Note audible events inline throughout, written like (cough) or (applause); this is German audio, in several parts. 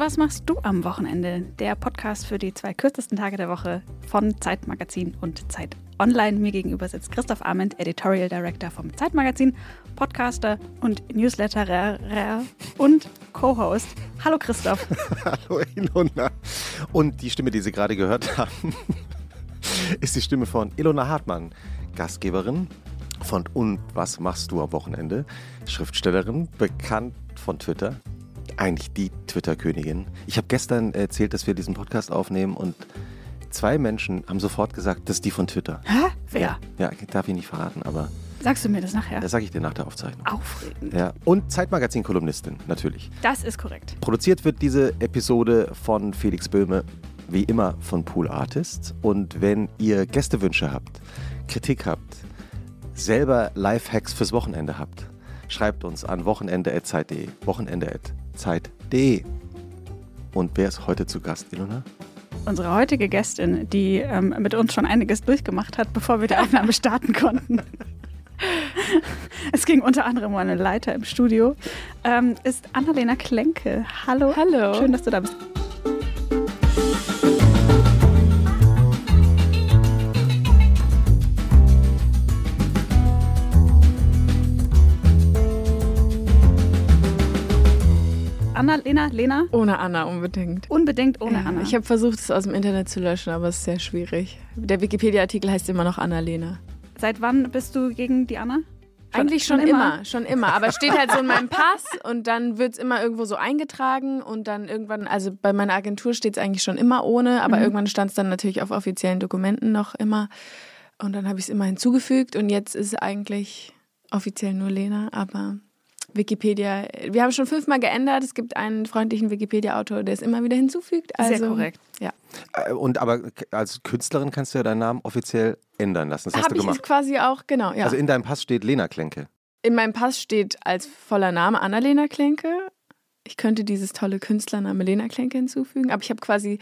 was machst du am Wochenende? Der Podcast für die zwei kürzesten Tage der Woche von Zeitmagazin und Zeit Online. Mir gegenüber sitzt Christoph Arment, Editorial Director vom Zeitmagazin, Podcaster und Newsletterer und Co-Host. Hallo Christoph. (laughs) Hallo Ilona. Und die Stimme, die Sie gerade gehört haben, (laughs) ist die Stimme von Ilona Hartmann, Gastgeberin von Und was machst du am Wochenende? Schriftstellerin, bekannt von Twitter. Eigentlich die Twitter-Königin. Ich habe gestern erzählt, dass wir diesen Podcast aufnehmen und zwei Menschen haben sofort gesagt, das ist die von Twitter. Hä? Wer? Ja, darf ich nicht verraten, aber. Sagst du mir das nachher? Das sage ich dir nach der Aufzeichnung. Aufregend. Ja. Und Zeitmagazin-Kolumnistin, natürlich. Das ist korrekt. Produziert wird diese Episode von Felix Böhme, wie immer von Pool Artists. Und wenn ihr Gästewünsche habt, Kritik habt, selber Lifehacks fürs Wochenende habt, schreibt uns an wochenende.zeit.de. Wochenende.zeit.de. Und wer ist heute zu Gast, Ilona? Unsere heutige Gästin, die ähm, mit uns schon einiges durchgemacht hat, bevor wir die Aufnahme starten konnten. Es ging unter anderem um eine Leiter im Studio. Ähm, ist Annalena Klenke. Hallo. Hallo. Schön, dass du da bist. Anna, Lena, Lena? Ohne Anna unbedingt. Unbedingt ohne Ja, Anna. Ich habe versucht, es aus dem Internet zu löschen, aber es ist sehr schwierig. Der Wikipedia-Artikel heißt immer noch Anna-Lena. Seit wann bist du gegen die Anna? Eigentlich schon immer? schon immer. Aber es steht halt so in meinem (laughs) Pass und dann wird es immer irgendwo so eingetragen und dann irgendwann, also bei meiner Agentur steht es eigentlich schon immer ohne, aber Mhm. irgendwann stand es dann natürlich auf offiziellen Dokumenten noch immer. Und dann habe ich es immer hinzugefügt und jetzt ist es eigentlich offiziell nur Lena, aber Wikipedia, wir haben schon fünfmal geändert. Es gibt einen freundlichen Wikipedia-Autor, der es immer wieder hinzufügt. Also, Sehr korrekt. Ja. Äh, Und aber als Künstlerin kannst du ja deinen Namen offiziell ändern lassen. Das hast Habe du ich gemacht. quasi auch, genau, ja. Also in deinem Pass steht Lena Klenke. In meinem Pass steht als voller Name Annalena Klenke. Ich könnte dieses tolle Künstlername Lena Klenke hinzufügen, aber ich habe quasi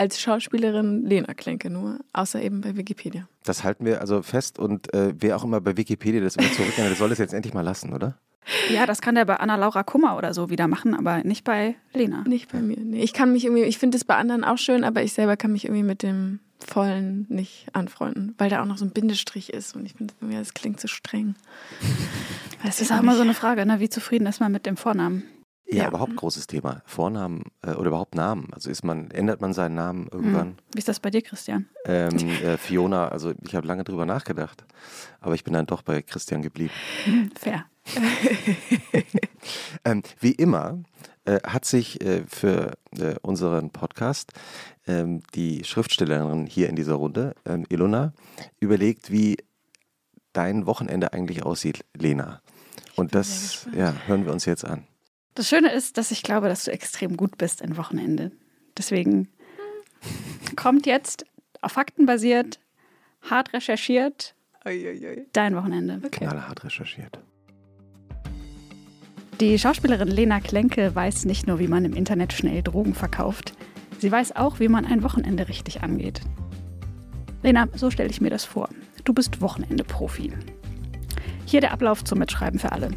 als Schauspielerin Lena Klenke nur, außer eben bei Wikipedia. Das halten wir also fest und äh, wer auch immer bei Wikipedia das immer zurücknimmt, der soll das jetzt endlich mal lassen, oder? Ja, das kann der bei Anna-Laura Kummer oder so wieder machen, aber nicht bei Lena. Nicht bei mir. Nee, ich kann mich irgendwie, ich finde es bei anderen auch schön, aber ich selber kann mich irgendwie mit dem vollen nicht anfreunden, weil da auch noch so ein Bindestrich ist und ich finde irgendwie, das klingt so streng. Das ich ist auch immer so eine Frage, ne? wie zufrieden ist man mit dem Vornamen? Ja, Ja. überhaupt großes Thema. Vornamen äh, oder überhaupt Namen. Also ist man, ändert man seinen Namen irgendwann? Wie ist das bei dir, Christian? Ähm, äh, Fiona, also ich habe lange drüber nachgedacht, aber ich bin dann doch bei Christian geblieben. (laughs) Fair. (laughs) Ähm, wie immer äh, hat sich äh, für äh, unseren Podcast ähm, die Schriftstellerin hier in dieser Runde, ähm, Ilona, überlegt, wie dein Wochenende eigentlich aussieht, Lena. Und das ja, hören wir uns jetzt an. Das Schöne ist, dass ich glaube, dass du extrem gut bist im Wochenende. Deswegen kommt jetzt auf Fakten basiert, hart recherchiert, dein Wochenende. Knallhart recherchiert. Die Schauspielerin Lena Klenke weiß nicht nur, wie man im Internet schnell Drogen verkauft, sie weiß auch, wie man ein Wochenende richtig angeht. Lena, so stelle ich mir das vor. Du bist Wochenende-Profi. Hier der Ablauf zum Mitschreiben für alle.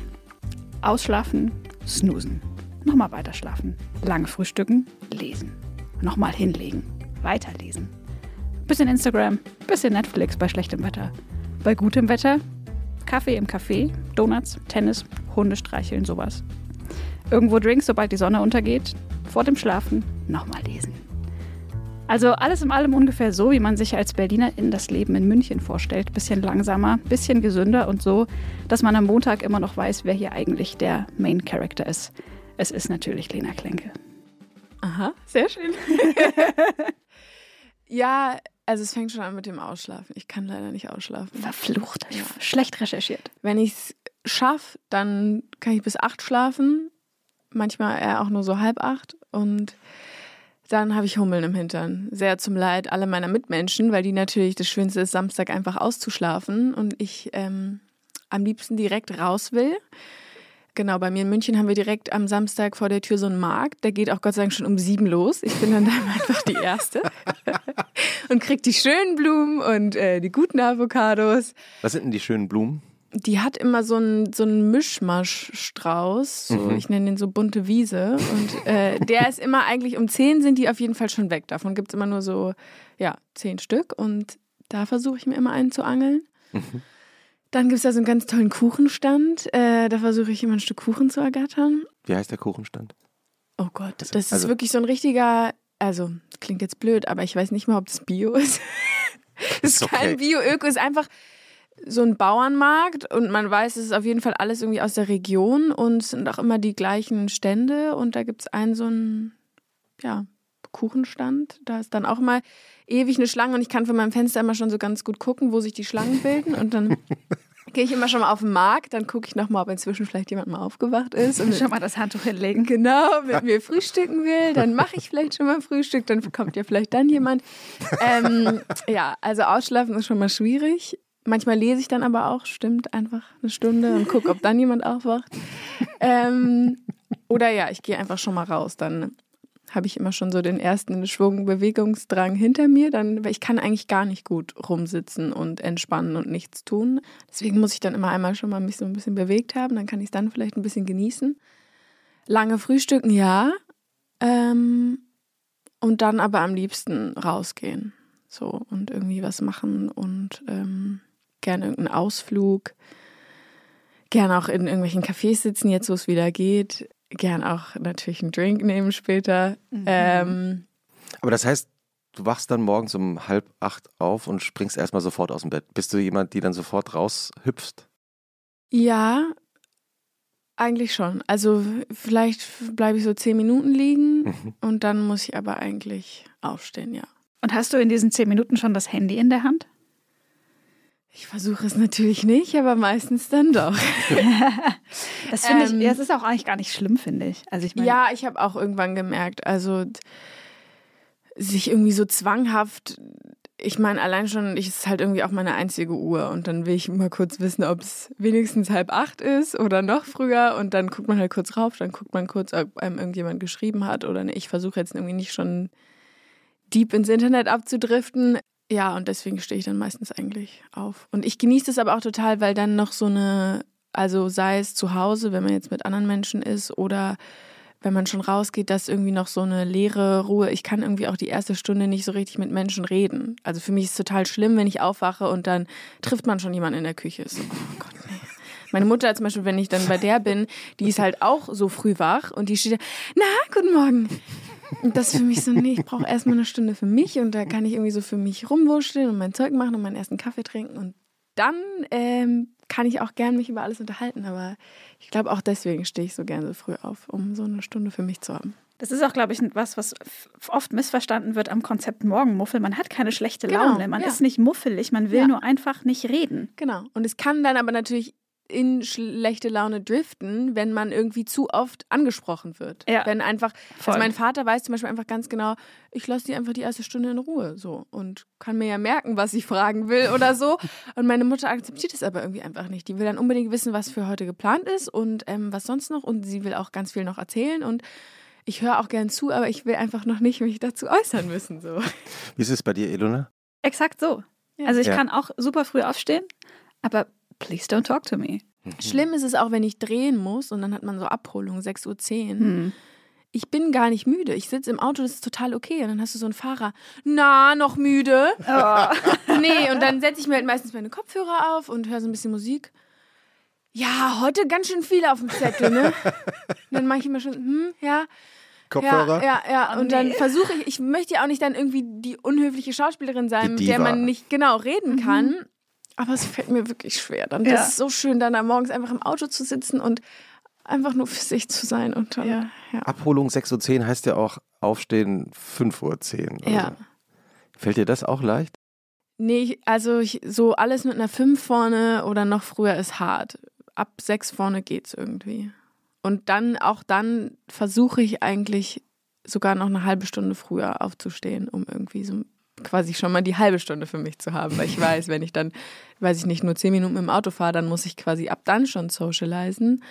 Ausschlafen, snoosen. Nochmal weiterschlafen. Lang frühstücken, lesen. Nochmal hinlegen, weiterlesen. Bisschen Instagram, bisschen Netflix bei schlechtem Wetter. Bei gutem Wetter Kaffee im Café, Donuts, Tennis, Hunde streicheln, sowas. Irgendwo Drinks, sobald die Sonne untergeht. Vor dem Schlafen nochmal lesen. Also alles in allem ungefähr so, wie man sich als Berlinerin das Leben in München vorstellt. Bisschen langsamer, bisschen gesünder und so, dass man am Montag immer noch weiß, wer hier eigentlich der Main Character ist. Es ist natürlich Lena Klenke. Aha, sehr schön. (laughs) ja, also es fängt schon an mit dem Ausschlafen. Ich kann leider nicht ausschlafen. Verflucht, Ja. schlecht recherchiert. Wenn ich es schaffe, dann kann ich bis acht schlafen. Manchmal eher auch nur so halb acht. Und dann habe ich Hummeln im Hintern. Sehr zum Leid aller meiner Mitmenschen, weil die natürlich das Schönste ist, Samstag einfach auszuschlafen. Und ich ähm, am liebsten direkt raus will. Genau, bei mir in München haben wir direkt am Samstag vor der Tür so einen Markt. Der geht auch Gott sei Dank schon um sieben los. Ich bin dann (laughs) da einfach die Erste (laughs) und krieg die schönen Blumen und äh, die guten Avocados. Was sind denn die schönen Blumen? Die hat immer so einen so einen Mischmasch-Strauß. So, Mhm. Ich nenne den so bunte Wiese. Und äh, der ist immer eigentlich um 10 sind die auf jeden Fall schon weg. Davon gibt es immer nur so, ja, 10 Stück. Und da versuche ich mir immer einen zu angeln. Mhm. Dann gibt es da so einen ganz tollen Kuchenstand. Äh, da versuche ich immer ein Stück Kuchen zu ergattern. Wie heißt der Kuchenstand? Oh Gott, das Also- ist wirklich so ein richtiger, also klingt jetzt blöd, aber ich weiß nicht mal, ob das Bio ist. (laughs) Ist Ist okay. kein Bio-Öko, ist einfach so ein Bauernmarkt und man weiß, es ist auf jeden Fall alles irgendwie aus der Region und es sind auch immer die gleichen Stände und da gibt es einen so einen, ja, Kuchenstand. Da ist dann auch immer ewig eine Schlange und ich kann von meinem Fenster immer schon so ganz gut gucken, wo sich die Schlangen bilden und dann (laughs) gehe ich immer schon mal auf den Markt, dann gucke ich nochmal, ob inzwischen vielleicht jemand mal aufgewacht ist und Schon mal das Handtuch hinlegen. genau mit mir frühstücken will, dann mache ich vielleicht schon mal Frühstück, dann kommt ja vielleicht dann jemand. Ähm, ja, also ausschlafen ist schon mal schwierig. Manchmal lese ich dann aber auch, stimmt, einfach eine Stunde und gucke, ob dann jemand aufwacht. Ähm, oder ja, ich gehe einfach schon mal raus. Dann habe ich immer schon so den ersten Schwung Bewegungsdrang hinter mir. Dann, weil ich kann eigentlich gar nicht gut rumsitzen und entspannen und nichts tun. Deswegen muss ich dann immer einmal schon mal mich so ein bisschen bewegt haben. Dann kann ich es dann vielleicht ein bisschen genießen. Lange frühstücken, ja. Ähm, und dann aber am liebsten rausgehen. So und irgendwie was machen und ähm, gerne irgendeinen Ausflug. Gerne auch in irgendwelchen Cafés sitzen, jetzt wo es wieder geht. Gern auch natürlich einen Drink nehmen später. Ähm, Aber das heißt, du wachst dann morgens um halb acht auf und springst erstmal sofort aus dem Bett. Bist du jemand, die dann sofort raushüpft? ja, eigentlich schon. Also vielleicht bleibe ich so zehn Minuten liegen Mhm. und dann muss ich aber eigentlich aufstehen, ja. Und hast du in diesen zehn Minuten schon das Handy in der Hand? Ich versuche es natürlich nicht, aber meistens dann doch. (laughs) Das finde Ähm, ich, das ist auch eigentlich gar nicht schlimm, finde ich. Also ich meine, Ja, ich habe auch irgendwann gemerkt, also sich irgendwie so zwanghaft, ich meine, allein schon, ich ist halt irgendwie auch meine einzige Uhr und dann will ich mal kurz wissen, ob es wenigstens halb acht ist oder noch früher und dann guckt man halt kurz rauf, dann guckt man kurz, ob einem irgendjemand geschrieben hat oder nicht. Ich versuche jetzt irgendwie nicht schon deep ins Internet abzudriften. Ja, und deswegen stehe ich dann meistens eigentlich auf. Und ich genieße es aber auch total, weil dann noch so eine, also sei es zu Hause, wenn man jetzt mit anderen Menschen ist oder wenn man schon rausgeht, dass irgendwie noch so eine leere Ruhe. Ich kann irgendwie auch die erste Stunde nicht so richtig mit Menschen reden. Also für mich ist es total schlimm, wenn ich aufwache und dann trifft man schon jemanden in der Küche. So, oh Gott, nee. Meine Mutter zum Beispiel, wenn ich dann bei der bin, die ist halt auch so früh wach und die steht da, na, guten Morgen. Und das ist für mich so, nee, ich brauche erstmal eine Stunde für mich und da kann ich irgendwie so für mich rumwurschteln und mein Zeug machen und meinen ersten Kaffee trinken und dann ähm, kann ich auch gern mich über alles unterhalten, aber ich glaube auch deswegen stehe ich so gern so früh auf, um so eine Stunde für mich zu haben. das ist auch, glaube ich, was, was oft missverstanden wird am Konzept Morgenmuffel. Man hat keine schlechte Genau, Laune, man ja. ist nicht muffelig, man will Ja. nur einfach nicht reden. Genau. Und es kann dann aber natürlich in schlechte Laune driften, wenn man irgendwie zu oft angesprochen wird. Ja. Wenn einfach, Voll. also mein Vater weiß zum Beispiel einfach ganz genau, ich lasse die einfach die erste Stunde in Ruhe so und kann mir ja merken, was ich fragen will oder so. (laughs) Und meine Mutter akzeptiert es aber irgendwie einfach nicht. Die will dann unbedingt wissen, was für heute geplant ist und ähm, was sonst noch. Und sie will auch ganz viel noch erzählen und ich höre auch gern zu, aber ich will einfach noch nicht mich dazu äußern müssen. So. Wie ist es bei dir, Elona? Exakt so. Ja. Also ich Ja. kann auch super früh aufstehen, aber please don't talk to me. Schlimm ist es auch, wenn ich drehen muss und dann hat man so Abholung, 6.10 Uhr. Hm. ich bin gar nicht müde. Ich sitze im Auto, das ist total okay. Und dann hast du so einen Fahrer, na, noch müde? (laughs) nee, und dann setze ich mir halt meistens meine Kopfhörer auf und höre so ein bisschen Musik. Ja, heute ganz schön viel auf dem Zettel, ne? Und (laughs) dann mache ich immer schon, hm, ja. Kopfhörer? Ja, ja, ja. Oh, Und dann versuche ich, ich möchte ja auch nicht dann irgendwie die unhöfliche Schauspielerin sein, Die mit der man nicht genau reden kann. Aber es fällt mir wirklich schwer. Dann, Ja. Das ist so schön, dann da morgens einfach im Auto zu sitzen und einfach nur für sich zu sein. Und dann, Ja. ja. Abholung 6.10 Uhr heißt ja auch aufstehen 5.10 Uhr. Ja. Fällt dir das auch leicht? Nee, also ich, so alles mit einer 5 vorne oder noch früher ist hart. Ab 6 vorne geht's irgendwie. Und dann, auch dann versuche ich eigentlich sogar noch eine halbe Stunde früher aufzustehen, um irgendwie so quasi schon mal die halbe Stunde für mich zu haben. Weil ich weiß, wenn ich dann, weiß ich nicht, nur 10 Minuten dem Auto fahre, dann muss ich quasi ab dann schon socialisen.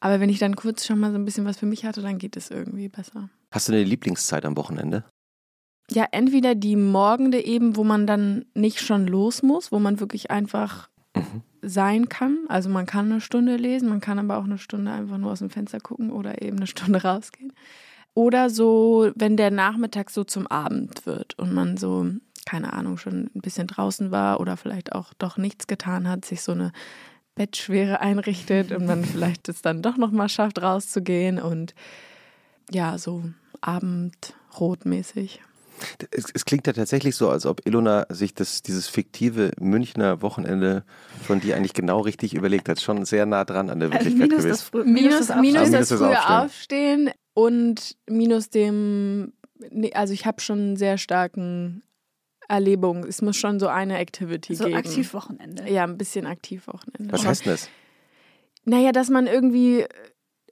Aber wenn ich dann kurz schon mal so ein bisschen was für mich hatte, dann geht es irgendwie besser. Hast du eine Lieblingszeit am Wochenende? Ja, entweder die Morgende eben, wo man dann nicht schon los muss, wo man wirklich einfach Mhm. sein kann. Also man kann eine Stunde lesen, man kann aber auch eine Stunde einfach nur aus dem Fenster gucken oder eben eine Stunde (laughs) rausgehen. Oder so, wenn der Nachmittag so zum Abend wird und man so, keine Ahnung, schon ein bisschen draußen war oder vielleicht auch doch nichts getan hat, sich so eine Bettschwere einrichtet und man vielleicht es dann doch nochmal schafft, rauszugehen und ja, so abendrotmäßig. Es, es, klingt ja tatsächlich so, als ob Ilona sich das, dieses fiktive Münchner Wochenende von dir eigentlich genau richtig überlegt hat. Schon sehr nah dran an der also Wirklichkeit also minus gewesen. Das minus, das, minus das, das frühe Aufstehen. Aufstehen und minus dem, also ich habe schon einen sehr starken Erlebung. Es muss schon so eine Activity so geben. So Aktivwochenende. Ja, ein bisschen Aktivwochenende. Was heißt das? Naja, dass man irgendwie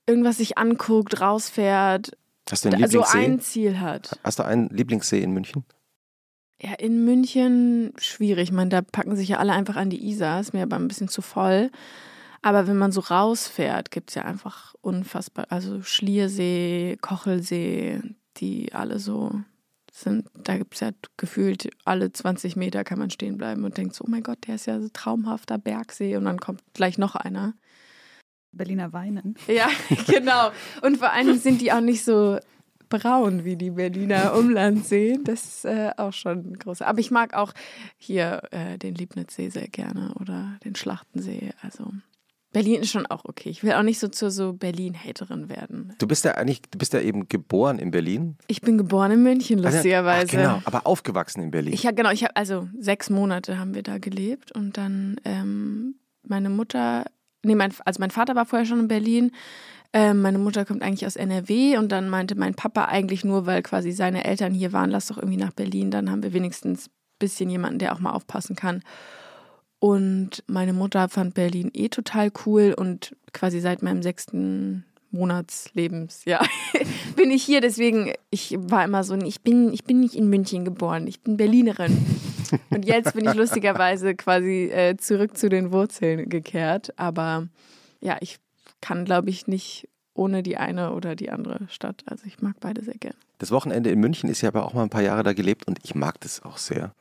irgendwas sich anguckt, rausfährt, Hast du einen Lieblingssee? So ein Ziel hat. Hast du einen Lieblingssee in München? Ja, in München schwierig. Ich meine, da packen sich ja alle einfach an die Isar, ist mir aber ein bisschen zu voll. Aber wenn man so rausfährt, gibt es ja einfach unfassbar, also Schliersee, Kochelsee, die alle so sind, da gibt es ja gefühlt alle 20 Meter kann man stehen bleiben und denkt so, oh mein Gott, der ist ja so traumhafter Bergsee und dann kommt gleich noch einer. Berliner Weinen. Ja, (laughs) genau. Und vor allem sind die auch nicht so braun wie die Berliner Umlandsee. Das ist äh, auch schon groß. Aber ich mag auch hier äh, den Liebnitzsee sehr gerne oder den Schlachtensee. Also Berlin ist schon auch okay. Ich will auch nicht so zur so Berlin-Haterin werden. Du bist ja eigentlich, du bist ja eben geboren in Berlin. Ich bin geboren in München, lustigerweise. Also, genau, aber aufgewachsen in Berlin. Ich, ja, genau, ich habe also sechs Monate haben wir da gelebt und dann ähm, meine Mutter nee, mein, also mein Vater war vorher schon in Berlin. Ähm, meine Mutter kommt eigentlich aus NRW und dann meinte mein Papa eigentlich nur, weil quasi seine Eltern hier waren, lass doch irgendwie nach Berlin, dann haben wir wenigstens ein bisschen jemanden, der auch mal aufpassen kann. Und meine Mutter fand Berlin eh total cool und quasi seit meinem sechsten Monatslebens, ja, (laughs) bin ich hier. Deswegen, ich war immer so, ich bin, ich bin nicht in München geboren, ich bin Berlinerin. Und jetzt bin ich lustigerweise quasi äh, zurück zu den Wurzeln gekehrt. Aber ja, ich kann, glaube ich, nicht ohne die eine oder die andere Stadt. Also ich mag beide sehr gern. Das Wochenende in München ist ja aber auch mal ein paar Jahre da gelebt und ich mag das auch sehr.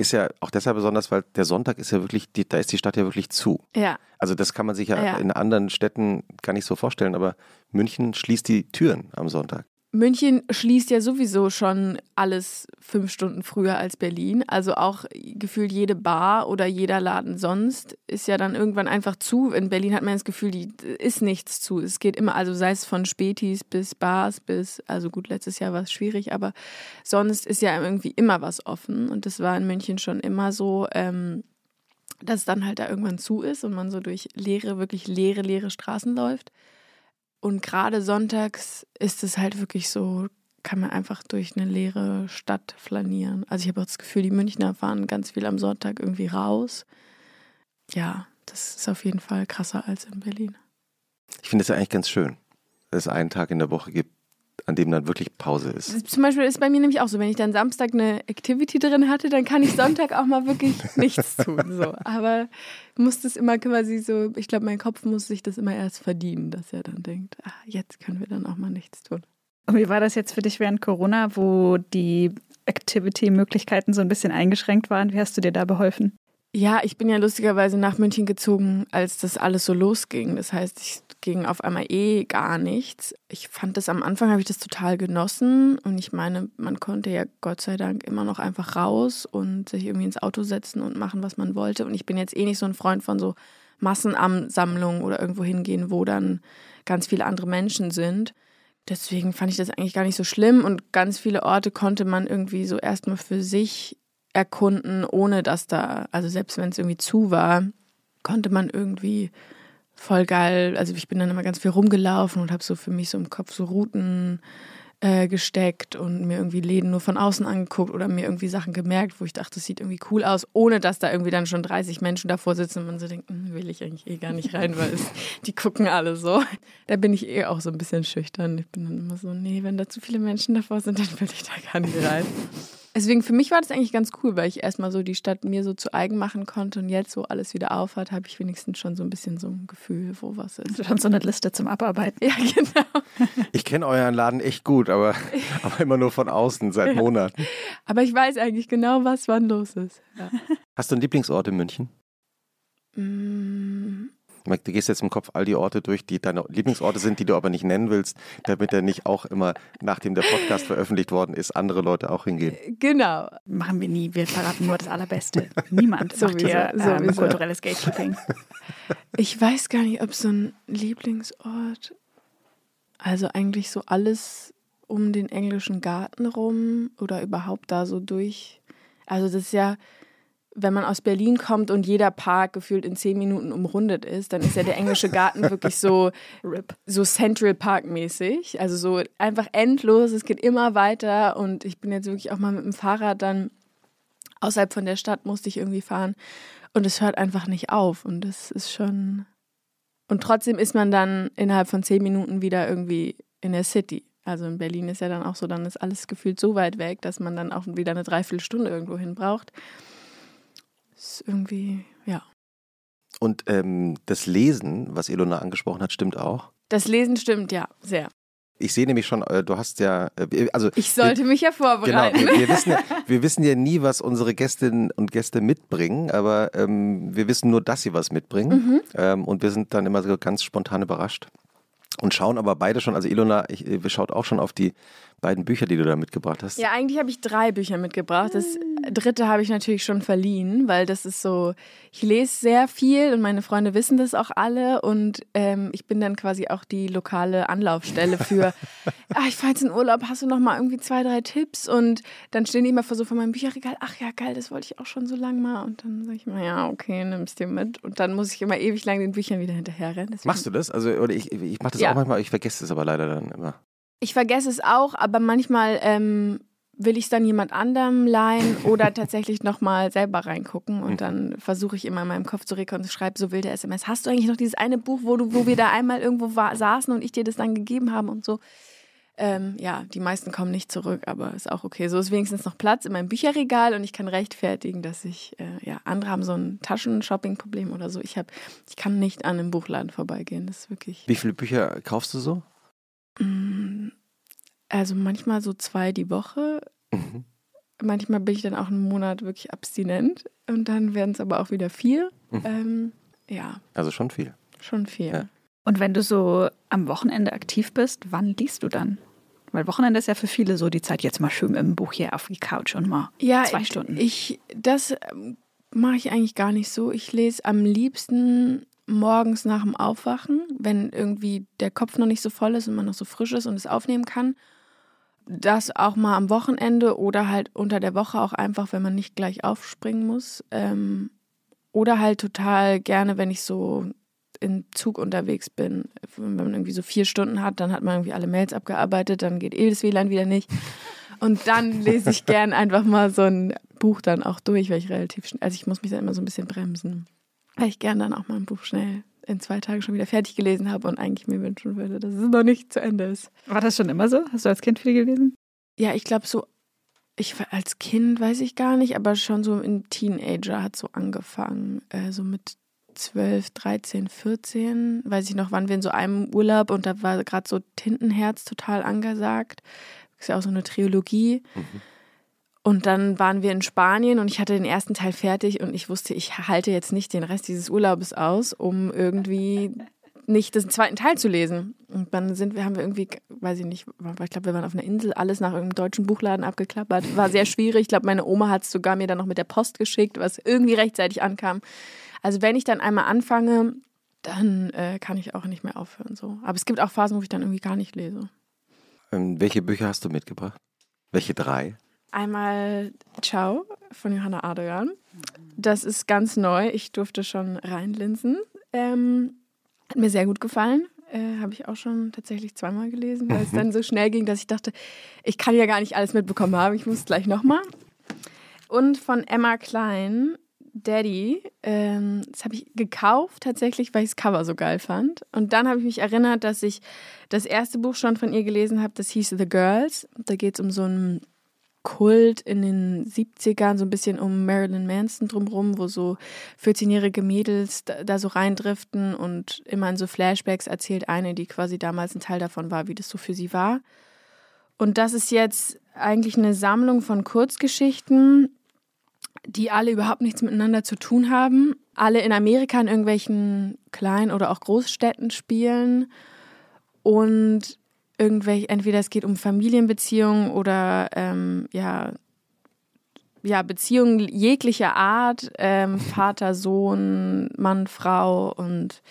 Ist ja auch deshalb besonders, weil der Sonntag ist ja wirklich, die, da ist die Stadt ja wirklich zu. Ja. Also das kann man sich ja, ja in anderen Städten gar nicht so vorstellen, aber München schließt die Türen am Sonntag. München schließt ja sowieso schon alles fünf Stunden früher als Berlin. Also auch gefühlt jede Bar oder jeder Laden sonst ist ja dann irgendwann einfach zu. In Berlin hat man das Gefühl, die ist nichts zu. Es geht immer, also sei es von Spätis bis Bars bis, also gut, letztes Jahr war es schwierig, aber sonst ist ja irgendwie immer was offen. Und das war in München schon immer so. Ähm, dass es dann halt da irgendwann zu ist und man so durch leere, wirklich leere, leere Straßen läuft. Und gerade sonntags ist es halt wirklich so, kann man einfach durch eine leere Stadt flanieren. Also ich habe auch das Gefühl, die Münchner fahren ganz viel am Sonntag irgendwie raus. Ja, das ist auf jeden Fall krasser als in Berlin. Ich finde es ja eigentlich ganz schön, dass es einen Tag in der Woche gibt, an dem dann wirklich Pause ist. Zum Beispiel ist bei mir nämlich auch so, wenn ich dann Samstag eine Activity drin hatte, dann kann ich Sonntag auch mal wirklich (laughs) nichts tun. So. Aber muss das immer quasi so, ich glaube, mein Kopf muss sich das immer erst verdienen, dass er dann denkt, ah, jetzt können wir dann auch mal nichts tun. Und wie war das jetzt für dich während Corona, wo die Activity-Möglichkeiten so ein bisschen eingeschränkt waren? Wie hast du dir da beholfen? Ja, ich bin ja lustigerweise nach München gezogen, als das alles so losging. Das heißt, ich ging auf einmal eh gar nichts. Ich fand das am Anfang, habe ich das total genossen. Und ich meine, man konnte ja Gott sei Dank immer noch einfach raus und sich irgendwie ins Auto setzen und machen, was man wollte. Und ich bin jetzt eh nicht so ein Freund von so Massenansammlungen oder irgendwo hingehen, wo dann ganz viele andere Menschen sind. Deswegen fand ich das eigentlich gar nicht so schlimm und ganz viele Orte konnte man irgendwie so erstmal für sich erkunden, ohne dass da, also selbst wenn es irgendwie zu war, konnte man irgendwie voll geil. Also ich bin dann immer ganz viel rumgelaufen und habe so für mich so im Kopf so Routen äh, gesteckt und mir irgendwie Läden nur von außen angeguckt oder mir irgendwie Sachen gemerkt, wo ich dachte, das sieht irgendwie cool aus, ohne dass da irgendwie dann schon 30 Menschen davor sitzen und man so denkt, hm, will ich eigentlich eh gar nicht rein, weil es, (laughs) die gucken alle so. Da bin ich eh auch so ein bisschen schüchtern. Ich bin dann immer so, nee, wenn da zu viele Menschen davor sind, dann will ich da gar nicht rein. Deswegen für mich war das eigentlich ganz cool, weil ich erstmal so die Stadt mir so zu eigen machen konnte und jetzt, wo alles wieder aufhat, habe ich wenigstens schon so ein bisschen so ein Gefühl, wo was ist. Schon so eine Liste zum Abarbeiten. Ja, (laughs) genau. Ich kenne euren Laden echt gut, aber, (laughs) aber immer nur von außen seit ja. Monaten. Aber ich weiß eigentlich genau, was wann los ist. Ja. Hast du einen Lieblingsort in München? Mm, Du gehst jetzt im Kopf all die Orte durch, die deine Lieblingsorte sind, die du aber nicht nennen willst, damit er nicht auch immer, nachdem der Podcast veröffentlicht worden ist, andere Leute auch hingehen. Genau. Machen wir nie. Wir verraten nur das Allerbeste. (laughs) Niemand macht Sowieso, hier ähm, sowieso. kulturelles Gatekeeping. Ich weiß gar nicht, ob so ein Lieblingsort, also eigentlich so alles um den englischen Garten rum oder überhaupt da so durch. Also das ist ja, wenn man aus Berlin kommt und jeder Park gefühlt in zehn Minuten umrundet ist, dann ist ja der englische Garten wirklich so, (laughs) so Central Park mäßig. Also so einfach endlos, es geht immer weiter und ich bin jetzt wirklich auch mal mit dem Fahrrad dann außerhalb von der Stadt musste ich irgendwie fahren und es hört einfach nicht auf und das ist schon und trotzdem ist man dann innerhalb von zehn Minuten wieder irgendwie in der City. Also in Berlin ist ja dann auch so, dann ist alles gefühlt so weit weg, dass man dann auch wieder eine Dreiviertelstunde irgendwo hin braucht. Ist irgendwie, ja. Und ähm, das Lesen, was Ilona angesprochen hat, stimmt auch. Das Lesen stimmt, ja, sehr. Ich sehe nämlich schon, äh, du hast ja, äh, also Ich sollte mich ja Genau, vorbereiten. wir, wir, wissen ja, wir wissen ja nie, was unsere Gästinnen und Gäste mitbringen, aber ähm, wir wissen nur, dass sie was mitbringen. Ähm, und wir sind dann immer so ganz spontan überrascht. Und schauen aber beide schon, also Ilona, ich, äh, wir schaut auch schon auf die beiden Bücher, die du da mitgebracht hast. Ja, eigentlich habe ich drei Bücher mitgebracht. Das dritte habe ich natürlich schon verliehen, weil das ist so, ich lese sehr viel und meine Freunde wissen das auch alle und ähm, ich bin dann quasi auch die lokale Anlaufstelle für, (laughs) ah, ich fahre jetzt in Urlaub, hast du noch mal irgendwie zwei, drei Tipps? Und dann stehen die immer vor so vor meinem Bücherregal, ach ja, geil, das wollte ich auch schon so lange mal. Und dann sage ich mal, ja, okay, nimm's dir mit. Und dann muss ich immer ewig lang den Büchern wieder hinterherrennen. Deswegen- Machst du das? Also, oder ich, ich mache das Ja. auch manchmal, ich vergesse es aber leider dann immer. Ich vergesse es auch, aber manchmal ähm, will ich es dann jemand anderem leihen oder (laughs) tatsächlich nochmal selber reingucken und dann versuche ich immer in meinem Kopf zu rekonstruieren, schreibe so wilde SMS. Hast du eigentlich noch dieses eine Buch, wo, du, wo wir da einmal irgendwo wa- saßen und ich dir das dann gegeben haben und so? Ähm, ja, die meisten kommen nicht zurück, aber ist auch okay. So ist wenigstens noch Platz in meinem Bücherregal und ich kann rechtfertigen, dass ich, äh, ja, andere haben so ein Taschenshopping-Problem oder so. Ich, hab, ich kann nicht an einem Buchladen vorbeigehen. Das ist wirklich. Wie viele Bücher kaufst du so? Mm, Also manchmal so zwei die Woche. Mhm. Manchmal bin ich dann auch einen Monat wirklich abstinent und dann werden es aber auch wieder vier. Mhm. Ähm, ja, Also schon viel. schon viel. Ja. Und wenn du so am Wochenende aktiv bist, wann liest du dann? Weil Wochenende ist ja für viele so die Zeit, jetzt mal schön mit dem Buch hier auf die Couch und mal Ja, zwei ich- Stunden. Ich, das ähm, mache ich eigentlich gar nicht so. Ich lese am liebsten morgens nach dem Aufwachen, wenn irgendwie der Kopf noch nicht so voll ist und man noch so frisch ist und es aufnehmen kann. Das auch mal am Wochenende oder halt unter der Woche auch einfach, wenn man nicht gleich aufspringen muss. Ähm, oder halt total gerne, wenn ich so im Zug unterwegs bin. Wenn man irgendwie so vier Stunden hat, dann hat man irgendwie alle Mails abgearbeitet, dann geht eh das WLAN wieder nicht. Und dann lese ich gern einfach mal so ein Buch dann auch durch, weil ich relativ schnell, also ich muss mich dann immer so ein bisschen bremsen, weil ich gern dann auch mal ein Buch schnell in zwei Tagen schon wieder fertig gelesen habe und eigentlich mir wünschen würde, dass es noch nicht zu Ende ist. War das schon immer so? Hast du als Kind viel gelesen? Ja, ich glaube so, ich war als Kind weiß ich gar nicht, aber schon so im Teenager hat so angefangen, äh, so mit 12, 13, 14, weiß ich noch, waren wir in so einem Urlaub und da war gerade so Tintenherz total angesagt. Ist ja auch so eine Trilogie. Und dann waren wir in Spanien und ich hatte den ersten Teil fertig und ich wusste, ich halte jetzt nicht den Rest dieses Urlaubes aus, um irgendwie (laughs) nicht den zweiten Teil zu lesen. Und dann sind wir, haben wir irgendwie, weiß ich nicht, ich glaube, wir waren auf einer Insel, alles nach irgendeinem deutschen Buchladen abgeklappert. War sehr schwierig. Ich glaube, meine Oma hat es sogar mir dann noch mit der Post geschickt, was irgendwie rechtzeitig ankam. Also wenn ich dann einmal anfange, dann äh, kann ich auch nicht mehr aufhören. So. Aber es gibt auch Phasen, wo ich dann irgendwie gar nicht lese. Ähm, welche Bücher hast du mitgebracht? Welche drei? Einmal Ciao von Johanna Adrian. Das ist ganz neu. Ich durfte schon reinlinsen. Ähm, hat mir sehr gut gefallen. Äh, Habe ich auch schon tatsächlich zweimal gelesen, weil es (laughs) dann so schnell ging, dass ich dachte, ich kann ja gar nicht alles mitbekommen haben. Ich muss gleich nochmal. Und von Emma Klein, Daddy. Ähm, das habe ich gekauft tatsächlich, weil ich das Cover so geil fand. Und dann habe ich mich erinnert, dass ich das erste Buch schon von ihr gelesen habe. Das hieß The Girls. Da geht es um so einen Kult in den 70ern, so ein bisschen um Marilyn Manson drumherum, wo so 14-jährige Mädels da, da so reindriften und immer in so Flashbacks erzählt eine, die quasi damals ein Teil davon war, wie das so für sie war. Und das ist jetzt eigentlich eine Sammlung von Kurzgeschichten, die alle überhaupt nichts miteinander zu tun haben, alle in Amerika in irgendwelchen kleinen oder auch Großstädten spielen und irgendwelche, entweder es geht um Familienbeziehungen oder ähm, ja, ja, Beziehungen jeglicher Art, ähm, (laughs) Vater, Sohn, Mann, Frau und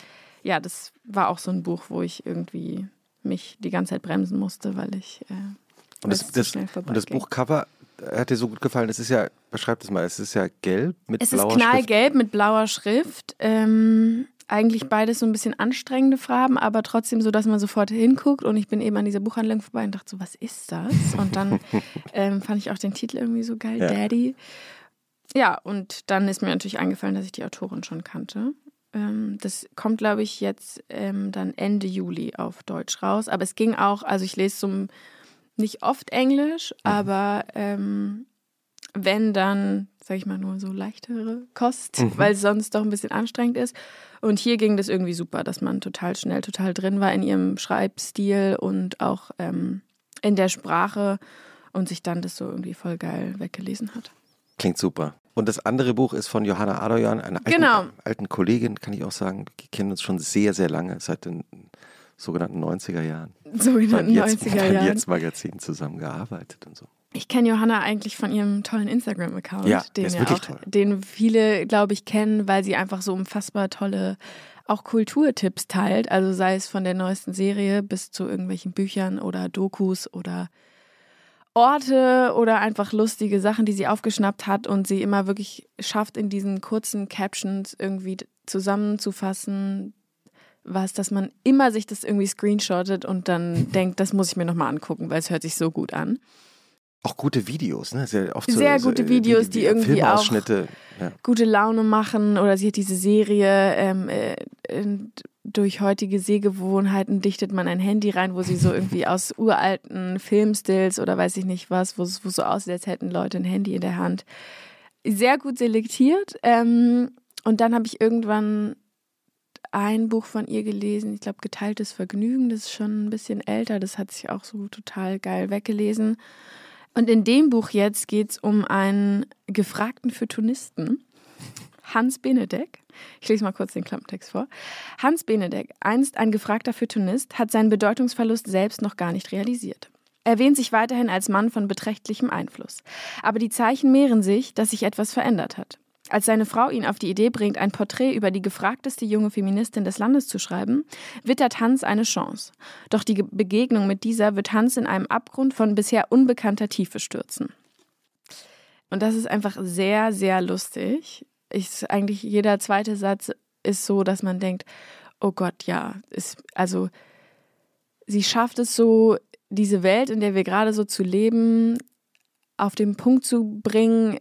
ja, das war auch so ein Buch, wo ich irgendwie mich die ganze Zeit bremsen musste, weil ich äh, und das, das, und das Buchcover hat dir so gut gefallen. Es ist ja, beschreib das mal, es ist ja gelb mit es blauer Schrift. Es ist knallgelb mit blauer Schrift. Ähm, eigentlich beides so ein bisschen anstrengende Farben, aber trotzdem so, dass man sofort hinguckt. Und ich bin eben an dieser Buchhandlung vorbei und dachte so, was ist das? Und dann (laughs) ähm, fand ich auch den Titel irgendwie so geil, ja. Daddy. Ja, und dann ist mir natürlich eingefallen, dass ich die Autorin schon kannte. Ähm, das kommt, glaube ich, jetzt ähm, dann Ende Juli auf Deutsch raus. Aber es ging auch, also ich lese so nicht oft Englisch, mhm. aber ähm, wenn dann, sag ich mal, nur so leichtere Kost, mhm. weil es sonst doch ein bisschen anstrengend ist. Und hier ging das irgendwie super, dass man total schnell, total drin war in ihrem Schreibstil und auch ähm, in der Sprache und sich dann das so irgendwie voll geil weggelesen hat. Klingt super. Und das andere Buch ist von Johanna Adoyan, einer alten, genau. alten Kollegin, kann ich auch sagen. Wir kennen uns schon sehr, sehr lange, seit den sogenannten 90er Jahren. Sogenannten 90er Jahren. Beim Jetzt Magazin zusammengearbeitet und so. Ich kenne Johanna eigentlich von ihrem tollen Instagram-Account, ja, den, ist ja auch, toll. den viele, glaube ich, kennen, weil sie einfach so unfassbar tolle auch Kulturtipps teilt. Also sei es von der neuesten Serie bis zu irgendwelchen Büchern oder Dokus oder Orte oder einfach lustige Sachen, die sie aufgeschnappt hat und sie immer wirklich schafft, in diesen kurzen Captions irgendwie zusammenzufassen, was, dass man immer sich das irgendwie screenshottet und dann denkt, das muss ich mir nochmal angucken, weil es hört sich so gut an. Auch gute Videos, ne? Sehr, oft Sehr so, gute Videos, die, die, die irgendwie auch ja. gute Laune machen. Oder sie hat diese Serie, ähm, äh, durch heutige Sehgewohnheiten dichtet man ein Handy rein, wo sie so (laughs) irgendwie aus uralten Filmstills oder weiß ich nicht was, wo es so aussieht, als hätten Leute ein Handy in der Hand. Sehr gut selektiert. Ähm, und dann habe ich irgendwann ein Buch von ihr gelesen, ich glaube Geteiltes Vergnügen, das ist schon ein bisschen älter, das hat sich auch so total geil weggelesen. Und in dem Buch jetzt geht es um einen gefragten Phytonisten, Hans Benedek. Ich lese mal kurz den Klappentext vor. Hans Benedek, einst ein gefragter Phytonist, hat seinen Bedeutungsverlust selbst noch gar nicht realisiert. Er wähnt sich weiterhin als Mann von beträchtlichem Einfluss. Aber die Zeichen mehren sich, dass sich etwas verändert hat. Als seine Frau ihn auf die Idee bringt, ein Porträt über die gefragteste junge Feministin des Landes zu schreiben, wittert Hans eine Chance. Doch die Begegnung mit dieser wird Hans in einem Abgrund von bisher unbekannter Tiefe stürzen. Und das ist einfach sehr, sehr lustig. Ich, eigentlich jeder zweite Satz ist so, dass man denkt, oh Gott, ja, ist, also sie schafft es so, diese Welt, in der wir gerade so zu leben, auf den Punkt zu bringen,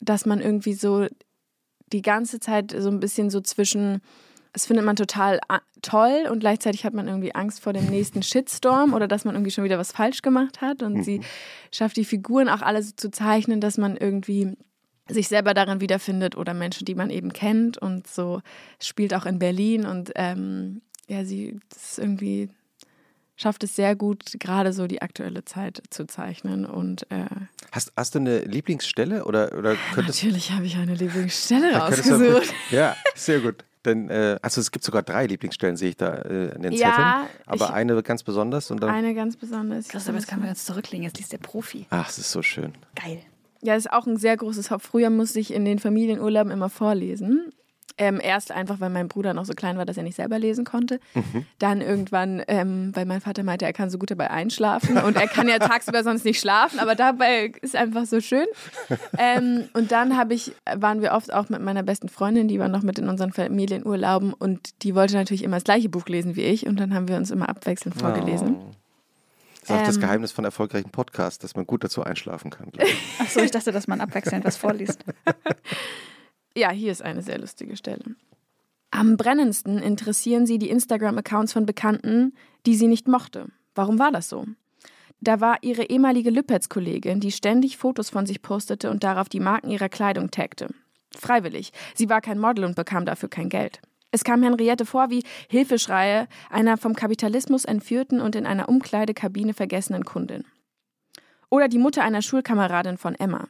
dass man irgendwie so die ganze Zeit so ein bisschen so zwischen, das findet man total toll und gleichzeitig hat man irgendwie Angst vor dem nächsten Shitstorm oder dass man irgendwie schon wieder was falsch gemacht hat. Und mhm. sie schafft die Figuren auch alle so zu zeichnen, dass man irgendwie sich selber darin wiederfindet oder Menschen, die man eben kennt und so spielt auch in Berlin und ähm, ja, sie ist irgendwie schafft es sehr gut, gerade so die aktuelle Zeit zu zeichnen. Und, äh hast, hast du eine Lieblingsstelle? Oder, oder könntest Natürlich habe ich eine Lieblingsstelle rausgesucht. ja, sehr gut. Denn, äh, also es gibt sogar drei Lieblingsstellen, sehe ich da äh, in den ja, Zetteln. Aber eine ganz besonders. Und dann eine ganz besonders. Christoph, jetzt können wir jetzt zurücklegen. Jetzt liest der Profi. Ach, es ist so schön. Geil. Ja, das ist auch ein sehr großes Haupt. Früher musste ich in den Familienurlauben immer vorlesen. Ähm, erst einfach, weil mein Bruder noch so klein war, dass er nicht selber lesen konnte. Mhm. Dann irgendwann, ähm, weil mein Vater meinte, er kann so gut dabei einschlafen. Und er kann ja (laughs) tagsüber sonst nicht schlafen, aber dabei ist einfach so schön. Ähm, und dann ich, waren wir oft auch mit meiner besten Freundin, die war noch mit in unseren Familienurlauben und die wollte natürlich immer das gleiche Buch lesen wie ich. Und dann haben wir uns immer abwechselnd vorgelesen. Oh. Das ist auch das ähm. Geheimnis von erfolgreichen Podcasts, dass man gut dazu einschlafen kann. Achso, ich dachte, dass man abwechselnd was vorliest. (laughs) Ja, hier ist eine sehr lustige Stelle. Am brennendsten interessieren sie die Instagram-Accounts von Bekannten, die sie nicht mochte. Warum war das so? Da war ihre ehemalige Lüppetz-Kollegin, die ständig Fotos von sich postete und darauf die Marken ihrer Kleidung tagte. Freiwillig. Sie war kein Model und bekam dafür kein Geld. Es kam Henriette vor wie Hilfeschreie einer vom Kapitalismus entführten und in einer Umkleidekabine vergessenen Kundin. Oder die Mutter einer Schulkameradin von Emma.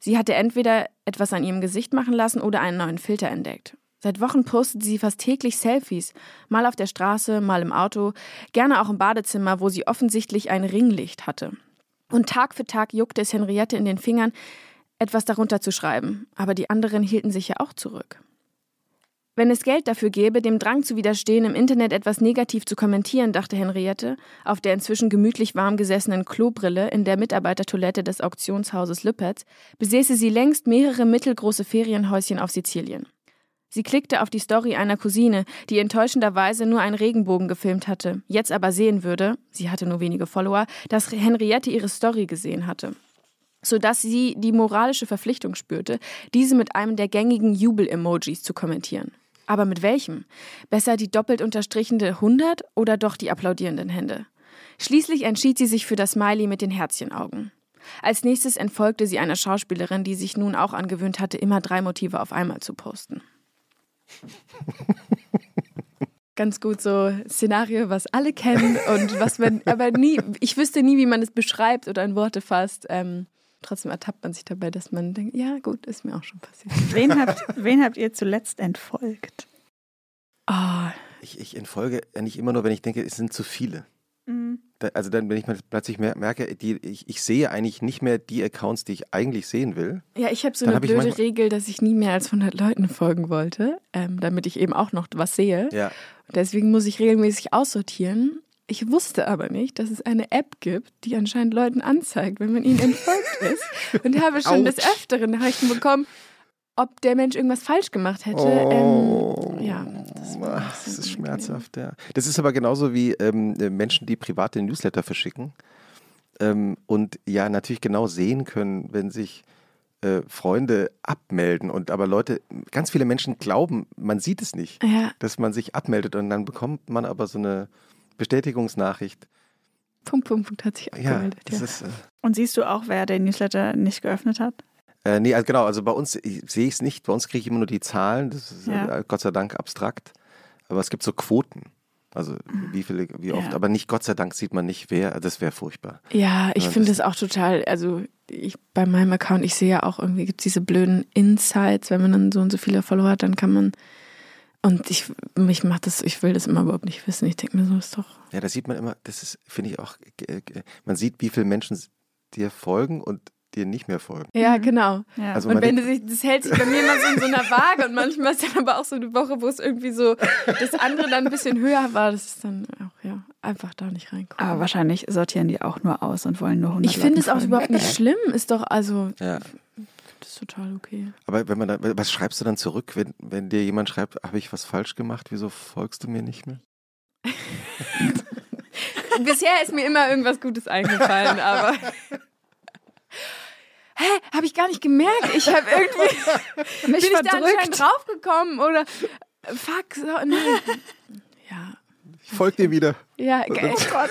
Sie hatte entweder etwas an ihrem Gesicht machen lassen oder einen neuen Filter entdeckt. Seit Wochen postet sie fast täglich Selfies, mal auf der Straße, mal im Auto, gerne auch im Badezimmer, wo sie offensichtlich ein Ringlicht hatte. Und Tag für Tag juckte es Henriette in den Fingern, etwas darunter zu schreiben, aber die anderen hielten sich ja auch zurück. Wenn es Geld dafür gäbe, dem Drang zu widerstehen, im Internet etwas negativ zu kommentieren, dachte Henriette, auf der inzwischen gemütlich warm gesessenen Klobrille in der Mitarbeitertoilette des Auktionshauses Lüpertz, besäße sie längst mehrere mittelgroße Ferienhäuschen auf Sizilien. Sie klickte auf die Story einer Cousine, die enttäuschenderweise nur einen Regenbogen gefilmt hatte, jetzt aber sehen würde, sie hatte nur wenige Follower, dass Henriette ihre Story gesehen hatte sodass sie die moralische Verpflichtung spürte, diese mit einem der gängigen Jubel-Emojis zu kommentieren. Aber mit welchem? Besser die doppelt unterstrichene 100 oder doch die applaudierenden Hände? Schließlich entschied sie sich für das Smiley mit den Herzchenaugen. Als nächstes entfolgte sie einer Schauspielerin, die sich nun auch angewöhnt hatte, immer drei Motive auf einmal zu posten. (laughs) Ganz gut so Szenario, was alle kennen und was man (laughs) aber nie, ich wüsste nie, wie man es beschreibt oder in Worte fasst. Ähm, trotzdem ertappt man sich dabei, dass man denkt, ja gut, ist mir auch schon passiert. (laughs) Wen habt, wen habt ihr zuletzt entfolgt? Oh. Ich, ich entfolge nicht immer nur, wenn ich denke, es sind zu viele. Mhm. Da, also dann, wenn ich plötzlich merke, die, ich, ich, sehe eigentlich nicht mehr die Accounts, die ich eigentlich sehen will. Ja, ich habe so eine hab blöde Regel, dass ich nie mehr als 100 Leuten folgen wollte, ähm, damit ich eben auch noch was sehe. Ja. Deswegen muss ich regelmäßig aussortieren. Ich wusste aber nicht, dass es eine App gibt, die anscheinend Leuten anzeigt, wenn man ihnen entfolgt (laughs) ist. Und habe schon des Öfteren Nachrichten bekommen, ob der Mensch irgendwas falsch gemacht hätte. Oh, ähm, ja, das, das ist schmerzhaft, ja. Das ist aber genauso wie ähm, Menschen, die private Newsletter verschicken ähm, und ja natürlich genau sehen können, wenn sich äh, Freunde abmelden und aber Leute, ganz viele Menschen glauben, man sieht es nicht, ja. dass man sich abmeldet und dann bekommt man aber so eine Bestätigungsnachricht. Punkt, Punkt, Punkt hat sich abgemeldet. Ja, ja. Ist, äh und siehst du auch, wer den Newsletter nicht geöffnet hat? Äh, nee, also genau, also bei uns sehe ich es nicht. Bei uns kriege ich immer nur die Zahlen. Das ist ja. äh, Gott sei Dank abstrakt. Aber es gibt so Quoten. Also mhm. wie viele, wie oft, ja. aber nicht Gott sei Dank sieht man nicht wer, das wäre furchtbar. Ja, ich finde das auch total, also ich bei meinem Account, ich sehe ja auch irgendwie gibt es diese blöden Insights, wenn man dann so und so viele Follower hat, dann kann man und ich, mich macht das, ich will das immer überhaupt nicht wissen. Ich denke mir so, ist doch. Ja, da sieht man immer, das ist, finde ich auch, man sieht, wie viele Menschen dir folgen und dir nicht mehr folgen. Ja, mhm. genau. Ja. Also und wenn du sich, das hält sich bei mir immer so in so einer Waage und manchmal ist dann aber auch so eine Woche, wo es irgendwie so das andere dann ein bisschen höher war, das ist dann auch, ja, einfach da nicht reinkommen. Aber wahrscheinlich sortieren die auch nur aus und wollen nur 100 Ich finde es auch überhaupt nicht schlimm, ist doch, also, ja. Das ist total okay. Aber wenn man da, was schreibst du dann zurück, wenn, wenn dir jemand schreibt, habe ich was falsch gemacht, wieso folgst du mir nicht mehr? (laughs) Bisher ist mir immer irgendwas Gutes eingefallen, aber. (laughs) Hä, habe ich gar nicht gemerkt. Ich habe irgendwie. (laughs) Mich bin verdrückt. ich da anscheinend draufgekommen oder. Fuck, so, nee. Ja. Ich folge dir wieder. Ja, (laughs) oh Gott.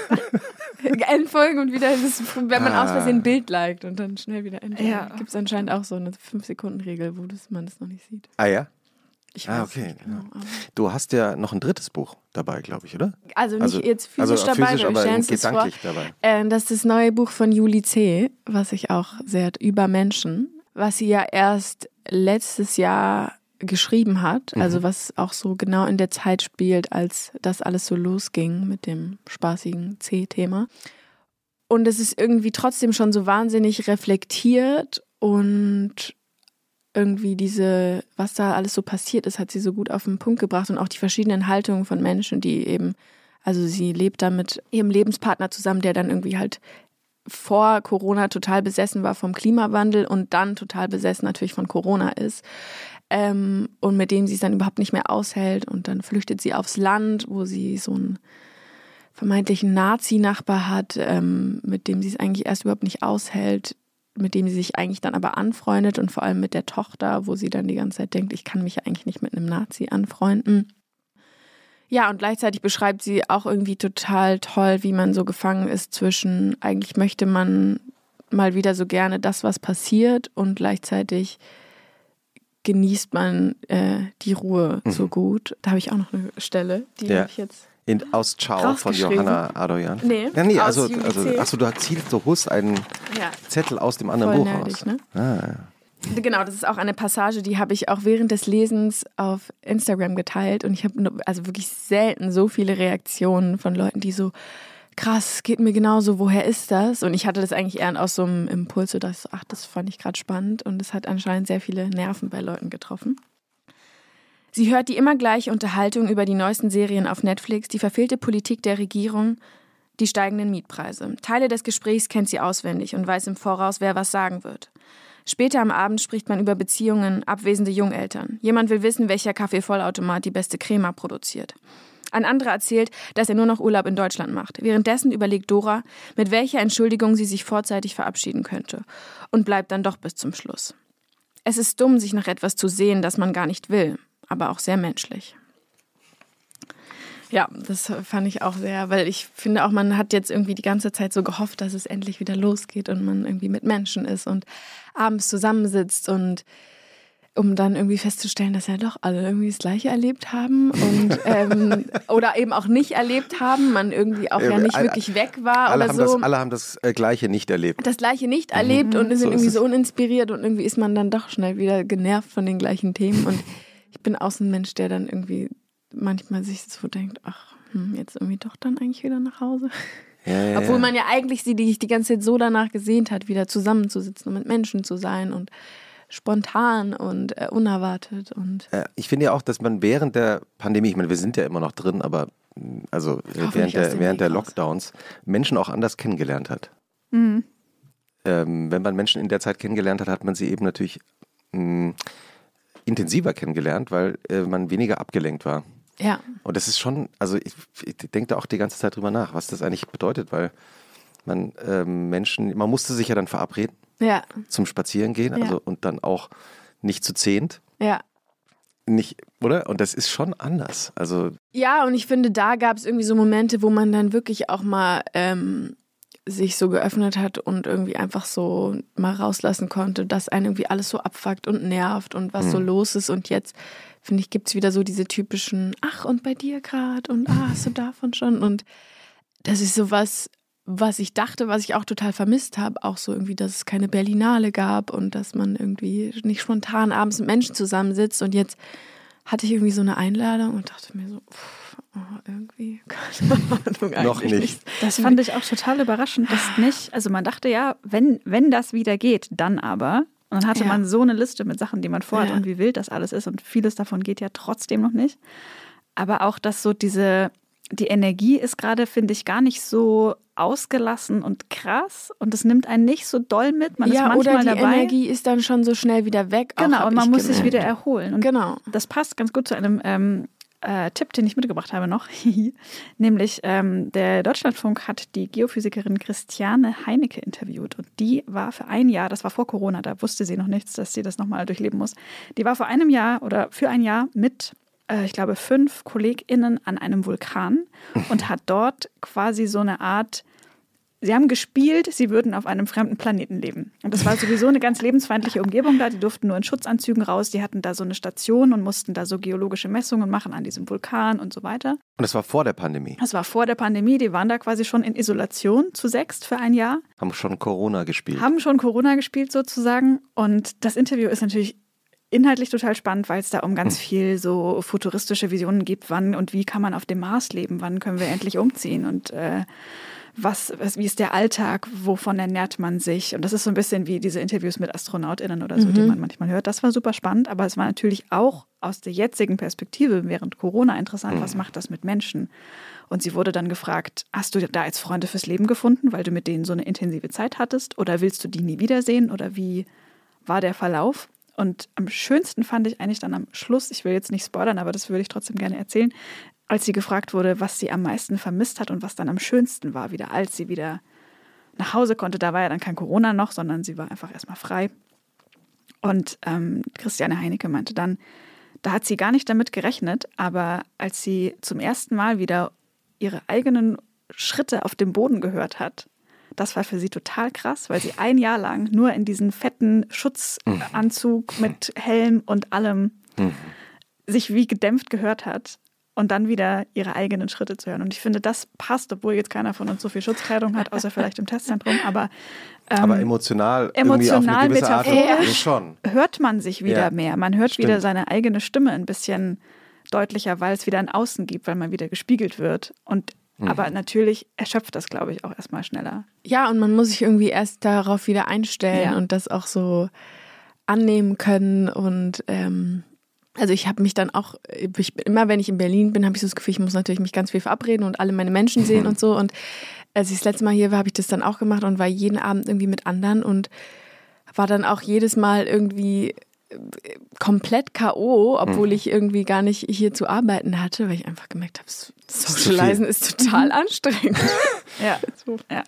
Entfolgen und wieder, wenn man ah. aus Versehen ein Bild liked und dann schnell wieder entfolgen. Ja. Gibt es anscheinend auch so eine 5-Sekunden-Regel, wo das, man das noch nicht sieht. Ah ja? Ich ah, okay. Genau, du hast ja noch ein drittes Buch dabei, glaube ich, oder? Also nicht also, jetzt physisch also dabei, physisch, aber gedanklich vor. dabei. Äh, das ist das neue Buch von Juli C., was ich auch sehr über Menschen, was sie ja erst letztes Jahr geschrieben hat, mhm. also was auch so genau in der Zeit spielt, als das alles so losging mit dem spaßigen C-Thema. Und es ist irgendwie trotzdem schon so wahnsinnig reflektiert und irgendwie diese, was da alles so passiert ist, hat sie so gut auf den Punkt gebracht und auch die verschiedenen Haltungen von Menschen, die eben, also sie lebt da mit ihrem Lebenspartner zusammen, der dann irgendwie halt vor Corona total besessen war vom Klimawandel und dann total besessen natürlich von Corona ist ähm, und mit dem sie es dann überhaupt nicht mehr aushält. Und dann flüchtet sie aufs Land, wo sie so einen vermeintlichen Nazi-Nachbar hat, ähm, mit dem sie es eigentlich erst überhaupt nicht aushält, mit dem sie sich eigentlich dann aber anfreundet und vor allem mit der Tochter, wo sie dann die ganze Zeit denkt, ich kann mich eigentlich nicht mit einem Nazi anfreunden. Ja, und gleichzeitig beschreibt sie auch irgendwie total toll, wie man so gefangen ist zwischen, eigentlich möchte man mal wieder so gerne das, was passiert und gleichzeitig genießt man äh, die Ruhe mhm. so gut. Da habe ich auch noch eine Stelle, die ja. habe ich jetzt. In, aus Ciao von Johanna Adoyan? Nee, ja, nee also, also achso, du, zielst, du holst einen ja. Zettel aus dem anderen Voll Buch nerdig, raus. Ne? Ah, ja. Genau, das ist auch eine Passage, die habe ich auch während des Lesens auf Instagram geteilt und ich habe also wirklich selten so viele Reaktionen von Leuten, die so krass, geht mir genauso, woher ist das? Und ich hatte das eigentlich eher aus so einem Impuls, so dass ach, das fand ich gerade spannend und es hat anscheinend sehr viele Nerven bei Leuten getroffen. Sie hört die immer gleiche Unterhaltung über die neuesten Serien auf Netflix, die verfehlte Politik der Regierung, die steigenden Mietpreise. Teile des Gesprächs kennt sie auswendig und weiß im Voraus, wer was sagen wird. Später am Abend spricht man über Beziehungen, abwesende Jungeltern. Jemand will wissen, welcher Kaffeevollautomat die beste Crema produziert. Ein anderer erzählt, dass er nur noch Urlaub in Deutschland macht. Währenddessen überlegt Dora, mit welcher Entschuldigung sie sich vorzeitig verabschieden könnte und bleibt dann doch bis zum Schluss. Es ist dumm, sich nach etwas zu sehen, das man gar nicht will, aber auch sehr menschlich. Ja, das fand ich auch sehr, weil ich finde auch, man hat jetzt irgendwie die ganze Zeit so gehofft, dass es endlich wieder losgeht und man irgendwie mit Menschen ist und abends zusammensitzt und um dann irgendwie festzustellen, dass ja doch alle irgendwie das Gleiche erlebt haben und (laughs) ähm, oder eben auch nicht erlebt haben, man irgendwie auch ja, nicht wirklich weg war alle oder haben so. Das, alle haben das äh, Gleiche nicht erlebt. Das Gleiche nicht erlebt und sind So irgendwie so uninspiriert und irgendwie ist man dann doch schnell wieder genervt von den gleichen Themen und (laughs) ich bin auch so ein Mensch, der dann irgendwie manchmal sich so denkt, ach, hm, jetzt irgendwie doch dann eigentlich wieder nach Hause. Ja, ja, Obwohl man ja eigentlich sie die, die ganze Zeit so danach gesehnt hat, wieder zusammenzusitzen und mit Menschen zu sein und spontan und äh, unerwartet und Äh, Ich finde ja auch, dass man während der Pandemie, ich meine, wir sind ja immer noch drin, aber mh, also äh, während der, während der. Lockdowns Menschen auch anders kennengelernt hat. Mhm. Ähm, wenn man Menschen in der Zeit kennengelernt hat, hat man sie eben natürlich mh, intensiver kennengelernt, weil äh, man weniger abgelenkt war. ja. Und das ist schon, also ich, ich denke da auch die ganze Zeit drüber nach, was das eigentlich bedeutet, weil man ähm, Menschen, man musste sich ja dann verabreden Ja, zum Spazierengehen, Ja. also und dann auch nicht zu zehnt, ja. nicht, oder? Und das ist schon anders. Also Ja, und ich finde, da gab es irgendwie so Momente, wo man dann wirklich auch mal ähm, sich so geöffnet hat und irgendwie einfach so mal rauslassen konnte, dass einen irgendwie alles so abfuckt und nervt und was so los ist. Und jetzt, finde ich, gibt es wieder so diese typischen, ach, und bei dir gerade und ah, hast du davon schon? Und das ist so was, ich dachte, was ich auch total vermisst habe, auch so irgendwie, dass es keine Berlinale gab und dass man irgendwie nicht spontan abends mit Menschen zusammensitzt und jetzt hatte ich irgendwie so eine Einladung und dachte mir so, pff, oh, irgendwie, (laughs) keine (laughs) Ahnung, Noch eigentlich nicht. Das fand ich auch total überraschend, dass nicht, also man dachte ja, wenn, wenn das wieder geht, dann aber. Und dann hatte Ja. man so eine Liste mit Sachen, die man vorhat Ja. und wie wild das alles ist. Und vieles davon geht ja trotzdem noch nicht. Aber auch, dass so diese, die Energie ist gerade, finde ich, gar nicht so ausgelassen und krass. Und es nimmt einen nicht so doll mit. Man ja, ist manchmal oder die dabei. Energie ist dann schon so schnell wieder weg. Genau, und man muss sich gemerkt. wieder erholen. Und Genau. das passt ganz gut zu einem ähm, äh, Tipp, den ich mitgebracht habe noch. (laughs) Nämlich ähm, der Deutschlandfunk hat die Geophysikerin Christiane Heinecke interviewt. Und die war für ein Jahr, das war vor Corona, da wusste sie noch nichts, dass sie das nochmal durchleben muss. Die war vor einem Jahr oder für ein Jahr mit, äh, ich glaube, fünf KollegInnen an einem Vulkan und hat dort quasi so eine Art Sie haben gespielt, sie würden auf einem fremden Planeten leben. Und das war sowieso eine ganz lebensfeindliche Umgebung da. Die durften nur in Schutzanzügen raus. Die hatten da so eine Station und mussten da so geologische Messungen machen an diesem Vulkan und so weiter. Und das war vor der Pandemie. Das war vor der Pandemie. Die waren da quasi schon in Isolation zu sechst für ein Jahr, Haben schon Corona gespielt. haben schon Corona gespielt sozusagen. Und das Interview ist natürlich inhaltlich total spannend, weil es da um ganz viel so futuristische Visionen gibt. Wann und wie kann man auf dem Mars leben? Wann können wir endlich umziehen? Und äh, was, was, wie ist der Alltag? Wovon ernährt man sich? Und das ist so ein bisschen wie diese Interviews mit AstronautInnen oder so, die man manchmal hört. Das war super spannend, aber es war natürlich auch aus der jetzigen Perspektive während Corona interessant. Was macht das mit Menschen? Und sie wurde dann gefragt, hast du da jetzt Freunde fürs Leben gefunden, weil du mit denen so eine intensive Zeit hattest? Oder willst du die nie wiedersehen? Oder wie war der Verlauf? Und am schönsten fand ich eigentlich dann am Schluss, ich will jetzt nicht spoilern, aber das würde ich trotzdem gerne erzählen, als sie gefragt wurde, was sie am meisten vermisst hat und was dann am schönsten war, wieder als sie wieder nach Hause konnte. Da war ja dann kein Corona noch, sondern sie war einfach erstmal frei. Und ähm, Christiane Heinecke meinte dann, da hat sie gar nicht damit gerechnet, aber als sie zum ersten Mal wieder ihre eigenen Schritte auf dem Boden gehört hat, das war für sie total krass, weil sie ein Jahr lang nur in diesen fetten Schutzanzug mit Helm und allem sich wie gedämpft gehört hat. und dann wieder ihre eigenen Schritte zu hören. Und ich finde, das passt, obwohl jetzt keiner von uns so viel Schutzkleidung hat, außer vielleicht im Testzentrum. Aber, ähm, aber emotional, emotional auf Art schon. hört man sich wieder ja. mehr. Man hört Stimmt. wieder seine eigene Stimme ein bisschen deutlicher, weil es wieder ein Außen gibt, weil man wieder gespiegelt wird. Und mhm. aber natürlich erschöpft das, glaube ich, auch erstmal schneller. Ja, und man muss sich irgendwie erst darauf wieder einstellen ja. und das auch so annehmen können und ähm, also ich habe mich dann auch, ich, immer wenn ich in Berlin bin, habe ich so das Gefühl, ich muss natürlich mich ganz viel verabreden und alle meine Menschen sehen mhm. und so. Und als ich das letzte Mal hier war, habe ich das dann auch gemacht und war jeden Abend irgendwie mit anderen und war dann auch jedes Mal irgendwie komplett K.O., obwohl mhm. ich irgendwie gar nicht hier zu arbeiten hatte, weil ich einfach gemerkt habe, Socializen ist total mhm. anstrengend. (laughs) ja. (laughs) ja.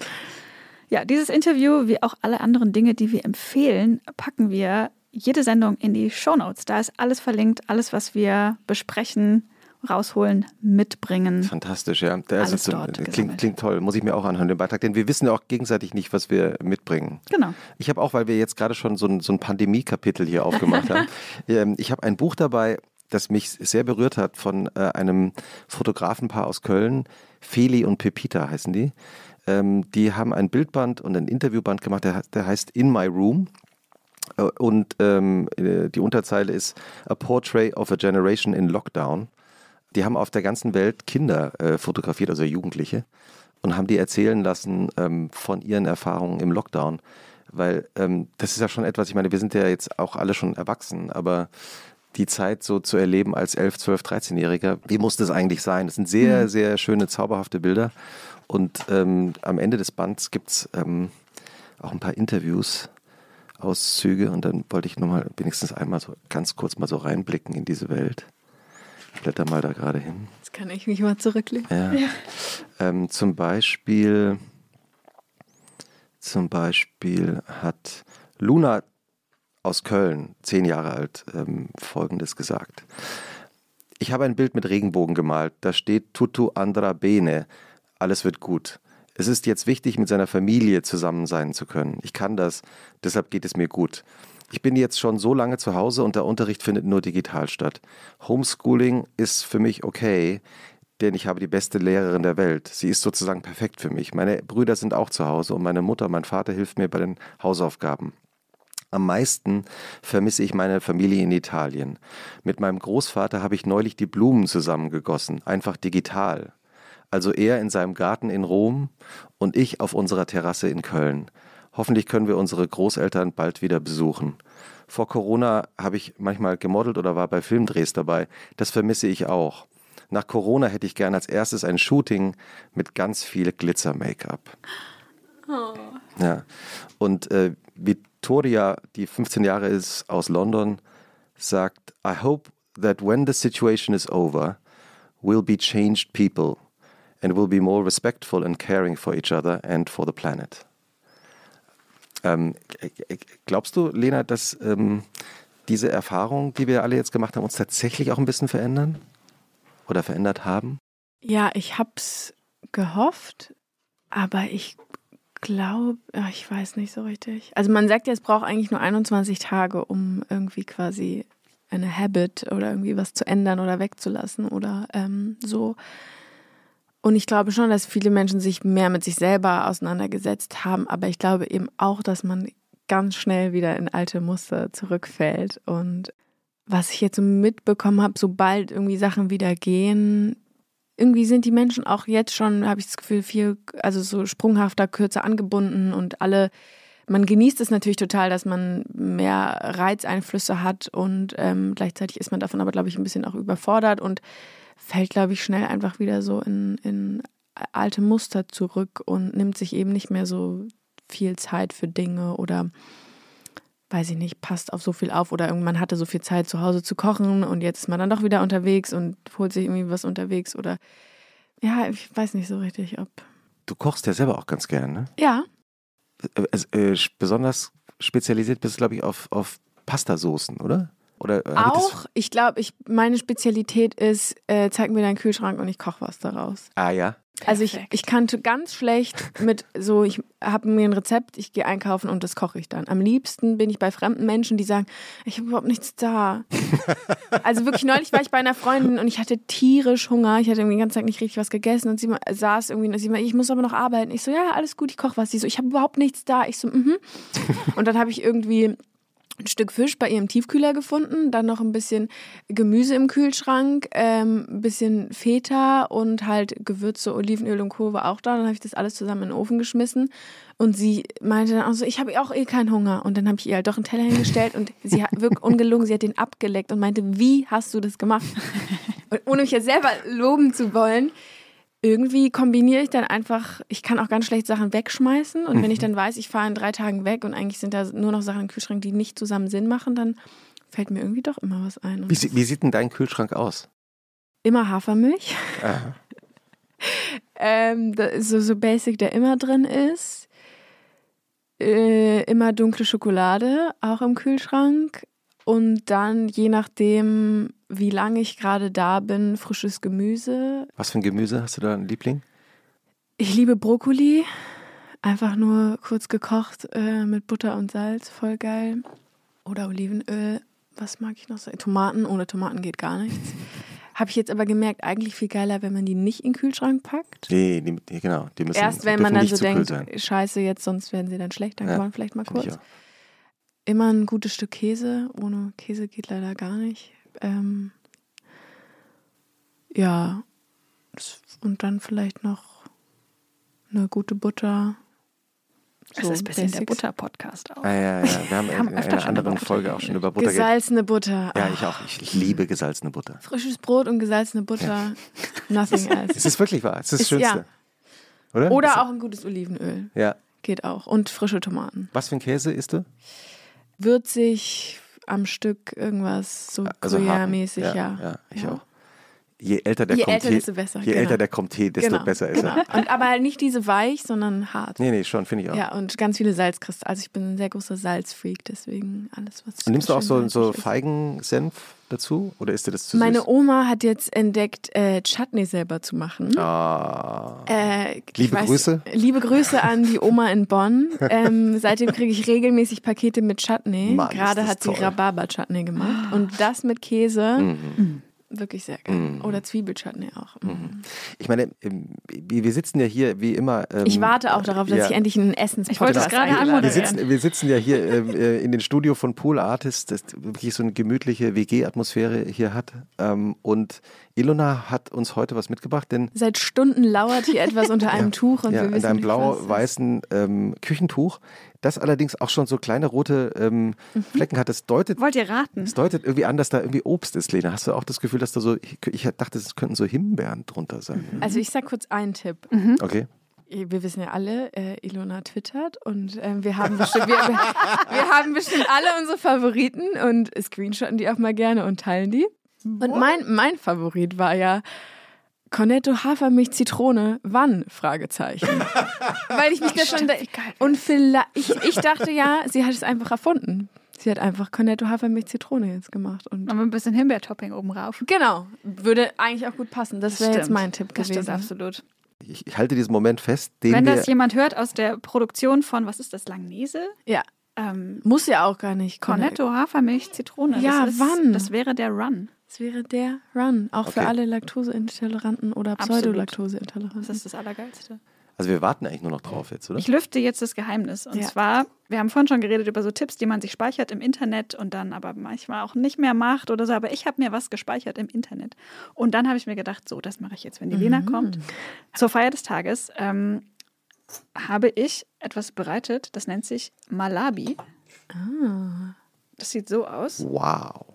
Ja, dieses Interview, wie auch alle anderen Dinge, die wir empfehlen, packen wir jede Sendung in die Shownotes. Da ist alles verlinkt, alles, was wir besprechen, rausholen, mitbringen. Fantastisch, ja. Der alles so, klingt, klingt, toll, muss ich mir auch anhören, den Beitrag, denn wir wissen ja auch gegenseitig nicht, was wir mitbringen. Genau. Ich habe auch, weil wir jetzt gerade schon so ein, so ein Pandemie-Kapitel hier aufgemacht (laughs) haben, ähm, ich habe ein Buch dabei, das mich sehr berührt hat von äh, einem Fotografenpaar aus Köln, Feli und Pepita heißen die. Ähm, die haben ein Bildband und ein Interviewband gemacht, der, der heißt In My Room. Äh, und ähm, äh, die Unterzeile ist A Portrait of a Generation in Lockdown. Die haben auf der ganzen Welt Kinder äh, fotografiert, also Jugendliche, und haben die erzählen lassen ähm, von ihren Erfahrungen im Lockdown. Weil ähm, das ist ja schon etwas, ich meine, wir sind ja jetzt auch alle schon erwachsen, aber die Zeit so zu erleben als 11, 12, 13-Jähriger, wie muss das eigentlich sein? Das sind sehr, mhm. sehr schöne, zauberhafte Bilder. Und ähm, am Ende des Bands gibt es ähm, auch ein paar Interviews Auszüge und dann wollte ich nochmal wenigstens einmal so ganz kurz mal so reinblicken in diese Welt. Ich blätter mal da gerade hin. Jetzt kann ich mich mal zurücklegen. Ja. ja. Ähm, zum Beispiel, zum Beispiel hat Luna aus Köln, zehn Jahre alt, ähm, Folgendes gesagt. Ich habe ein Bild mit Regenbogen gemalt. Da steht Tutto andra bene. Alles wird gut. Es ist jetzt wichtig, mit seiner Familie zusammen sein zu können. Ich kann das, deshalb geht es mir gut. Ich bin jetzt schon so lange zu Hause und der Unterricht findet nur digital statt. Homeschooling ist für mich okay, denn ich habe die beste Lehrerin der Welt. Sie ist sozusagen perfekt für mich. Meine Brüder sind auch zu Hause und meine Mutter, mein Vater hilft mir bei den Hausaufgaben. Am meisten vermisse ich meine Familie in Italien. Mit meinem Großvater habe ich neulich die Blumen zusammengegossen, einfach digital also er in seinem Garten in Rom und ich auf unserer Terrasse in Köln. Hoffentlich können wir unsere Großeltern bald wieder besuchen. Vor Corona habe ich manchmal gemodelt oder war bei Filmdrehs dabei. Das vermisse ich auch. Nach Corona hätte ich gern als erstes ein Shooting mit ganz viel Glitzer-Make-up. Oh. Ja. Und äh, Victoria, die 15 Jahre ist aus London, sagt, I hope that when the situation is over, we'll be changed people and will be more respectful and caring for each other and for the planet. Ähm, glaubst du, Lena, dass ähm, diese Erfahrungen, die wir alle jetzt gemacht haben, uns tatsächlich auch ein bisschen verändern oder verändert haben? Ja, ich hab's gehofft, aber ich glaube, ich weiß nicht so richtig. Also man sagt ja, es braucht eigentlich nur 21 Tage, um irgendwie quasi eine Habit oder irgendwie was zu ändern oder wegzulassen oder ähm, so. Und ich glaube schon, dass viele Menschen sich mehr mit sich selber auseinandergesetzt haben, aber ich glaube eben auch, dass man ganz schnell wieder in alte Muster zurückfällt. Und was ich jetzt so mitbekommen habe, sobald irgendwie Sachen wieder gehen, irgendwie sind die Menschen auch jetzt schon, habe ich das Gefühl, viel, also so sprunghafter, kürzer angebunden und alle, man genießt es natürlich total, dass man mehr Reizeinflüsse hat und ähm, gleichzeitig ist man davon aber, glaube ich, ein bisschen auch überfordert und fällt, glaube ich, schnell einfach wieder so in, in alte Muster zurück und nimmt sich eben nicht mehr so viel Zeit für Dinge oder weiß ich nicht, passt auf so viel auf oder irgendwann hatte so viel Zeit zu Hause zu kochen und jetzt ist man dann doch wieder unterwegs und holt sich irgendwie was unterwegs oder ja, ich weiß nicht so richtig, ob. Du kochst ja selber auch ganz gern, ne? Ja. Äh, besonders spezialisiert bist du, glaube ich, auf, auf Pastasoßen, oder? Oder äh, auch, ich glaube, ich, meine Spezialität ist, äh, zeig mir deinen Kühlschrank und ich koche was daraus. Ah ja. Also ich, Perfekt. ich kannte ganz schlecht mit so, ich habe mir ein Rezept, ich gehe einkaufen und das koche ich dann. Am liebsten bin ich bei fremden Menschen, die sagen, ich habe überhaupt nichts da. (laughs) also wirklich neulich war ich bei einer Freundin und ich hatte tierisch Hunger. Ich hatte irgendwie den ganzen Tag nicht richtig was gegessen und sie saß irgendwie und sie meinte, ich muss aber noch arbeiten. Ich so, ja, alles gut, ich koche was. Sie so, ich habe überhaupt nichts da. Ich so, mhm. (laughs) Und dann habe ich irgendwie ein Stück Fisch bei ihrem Tiefkühler gefunden, dann noch ein bisschen Gemüse im Kühlschrank, ähm, ein bisschen Feta und halt Gewürze, Olivenöl und war auch da. Dann habe ich das alles zusammen in den Ofen geschmissen und sie meinte dann auch so, ich habe auch eh keinen Hunger. Und dann habe ich ihr halt doch einen Teller hingestellt und sie hat (laughs) wirklich ungelungen, sie hat den abgeleckt und meinte, wie hast du das gemacht? (laughs) Und ohne mich jetzt selber loben zu wollen, irgendwie kombiniere ich dann einfach, ich kann auch ganz schlecht Sachen wegschmeißen und wenn ich dann weiß, ich fahre in drei Tagen weg und eigentlich sind da nur noch Sachen im Kühlschrank, die nicht zusammen Sinn machen, dann fällt mir irgendwie doch immer was ein. Wie, wie sieht denn dein Kühlschrank aus? immer Hafermilch, (laughs) ähm, so, so basic, der immer drin ist. Äh, immer dunkle Schokolade, auch im Kühlschrank. Und dann, je nachdem, wie lange ich gerade da bin, frisches Gemüse, was für ein Gemüse hast du da, ein Liebling? Ich liebe Brokkoli. Einfach nur kurz gekocht äh, mit Butter und Salz. Voll geil. Oder Olivenöl. Was mag ich noch? so? Tomaten. Ohne Tomaten geht gar nichts. (laughs) Habe ich jetzt aber gemerkt, eigentlich viel geiler, wenn man die nicht in den Kühlschrank packt. Nee, die, genau. Die müssen, Erst wenn man dann so denkt, scheiße, jetzt sonst werden sie dann schlecht, dann Ja, kann man vielleicht mal kurz. Immer ein gutes Stück Käse. Ohne Käse geht leider gar nicht. Ähm, ja. Und dann vielleicht noch eine gute Butter. Das ist ein bisschen der Basics. Butter-Podcast auch. Ah, ja, ja. Wir haben, (laughs) haben in einer anderen Folge auch schon über Butter. Gesalzene Butter. Ja, ich auch. Ich liebe gesalzene Butter. Frisches Brot und gesalzene Butter. Nothing Es else. ist wirklich wahr. Es ist das Schönste. Oder? Es- Oder auch ein gutes Olivenöl. Ja. Geht auch. Und frische Tomaten. Was für ein Käse isst du? Würzig am Stück irgendwas so Also. Gruyère-mäßig, ja. ja. ich Ja. auch. Je älter der Je Comté, älter, desto besser, je genau. älter der Comté, desto Genau, besser ist genau. er. Und, aber halt nicht diese weich, sondern hart. Nee, nee, schon, finde ich auch. Ja, und ganz viele Salzkristalle. Also ich bin ein sehr großer Salzfreak, deswegen alles, was Und nimmst du auch so, so. Feigensenf dazu? Oder ist dir das zu Meine süß? Oma hat jetzt entdeckt, äh, Chutney selber zu machen. Ah. Äh, Liebe Grüße. Liebe Grüße an die Oma in Bonn. (laughs) Ähm, seitdem kriege ich regelmäßig Pakete mit Chutney. Mann, ist Gerade das hat sie. Rhabarber-Chutney gemacht. Und das mit Käse, Mhm. Wirklich sehr geil. Oder Zwiebelchutney auch. Mhm. Ich meine, ähm, wir wir sitzen ja hier wie immer. ähm, Ich warte auch darauf, dass ja. ich endlich einen Ich wollte es gerade Wir anmoderieren. werde. sitzen, wir sitzen ja hier ähm, äh, in den Studio von Pool Artist, das wirklich so eine gemütliche WG-Atmosphäre hier hat. Ähm, und Ilona hat uns heute was mitgebracht, denn Seit Stunden lauert hier etwas unter (laughs) einem Tuch und ja, wir in wissen einem nicht, was es ist. blau-weißen ähm, Küchentuch, das allerdings auch schon so kleine rote ähm, Mhm. Flecken hat. Das deutet, Wollt ihr raten? das deutet irgendwie an, dass da irgendwie Obst ist, Lena. Hast du auch das Gefühl, dass da so, ich, ich dachte, es könnten so Himbeeren drunter sein. Also ich sag kurz einen Tipp. Okay. Wir wissen ja alle, äh, Ilona twittert und ähm, wir, haben bestimmt, wir, wir, wir haben bestimmt alle unsere Favoriten und screenshotten die auch mal gerne und teilen die. Und mein, mein Favorit war ja Cornetto Hafermilch Zitrone. Wann? Fragezeichen. (laughs) Weil ich mich da schon. Da, und vielleicht, ich, ich dachte ja, sie hat es einfach erfunden. Sie hat einfach Cornetto Hafermilch Zitrone jetzt gemacht. Und Aber ein bisschen Himbeertopping oben rauf. genau, würde eigentlich auch gut passen. Das wäre jetzt mein Tipp Das gewesen. stimmt absolut. Ich, ich halte diesen Moment fest, den Wenn wir. das jemand hört aus der Produktion von, was ist das, Langnese? Ja, Ähm, muss ja auch gar nicht. Cornetto, Hafermilch, Zitrone. Ja, das ist, wann? Das wäre der Run. Das wäre der Run. Auch für Okay. alle Laktoseintoleranten oder. Pseudolaktoseintoleranten. Das ist das Allergeilste. also wir warten eigentlich nur noch drauf jetzt, oder? Ich lüfte jetzt das Geheimnis. Und Ja. zwar, wir haben vorhin schon geredet über so Tipps, die man sich speichert im Internet und dann aber manchmal auch nicht mehr macht oder so. Aber ich habe mir was gespeichert im Internet. Und dann habe ich mir gedacht, so, das mache ich jetzt, wenn die Lena kommt. Zur Feier des Tages ähm, habe ich etwas bereitet, das nennt sich Malabi. Das sieht so aus. wow.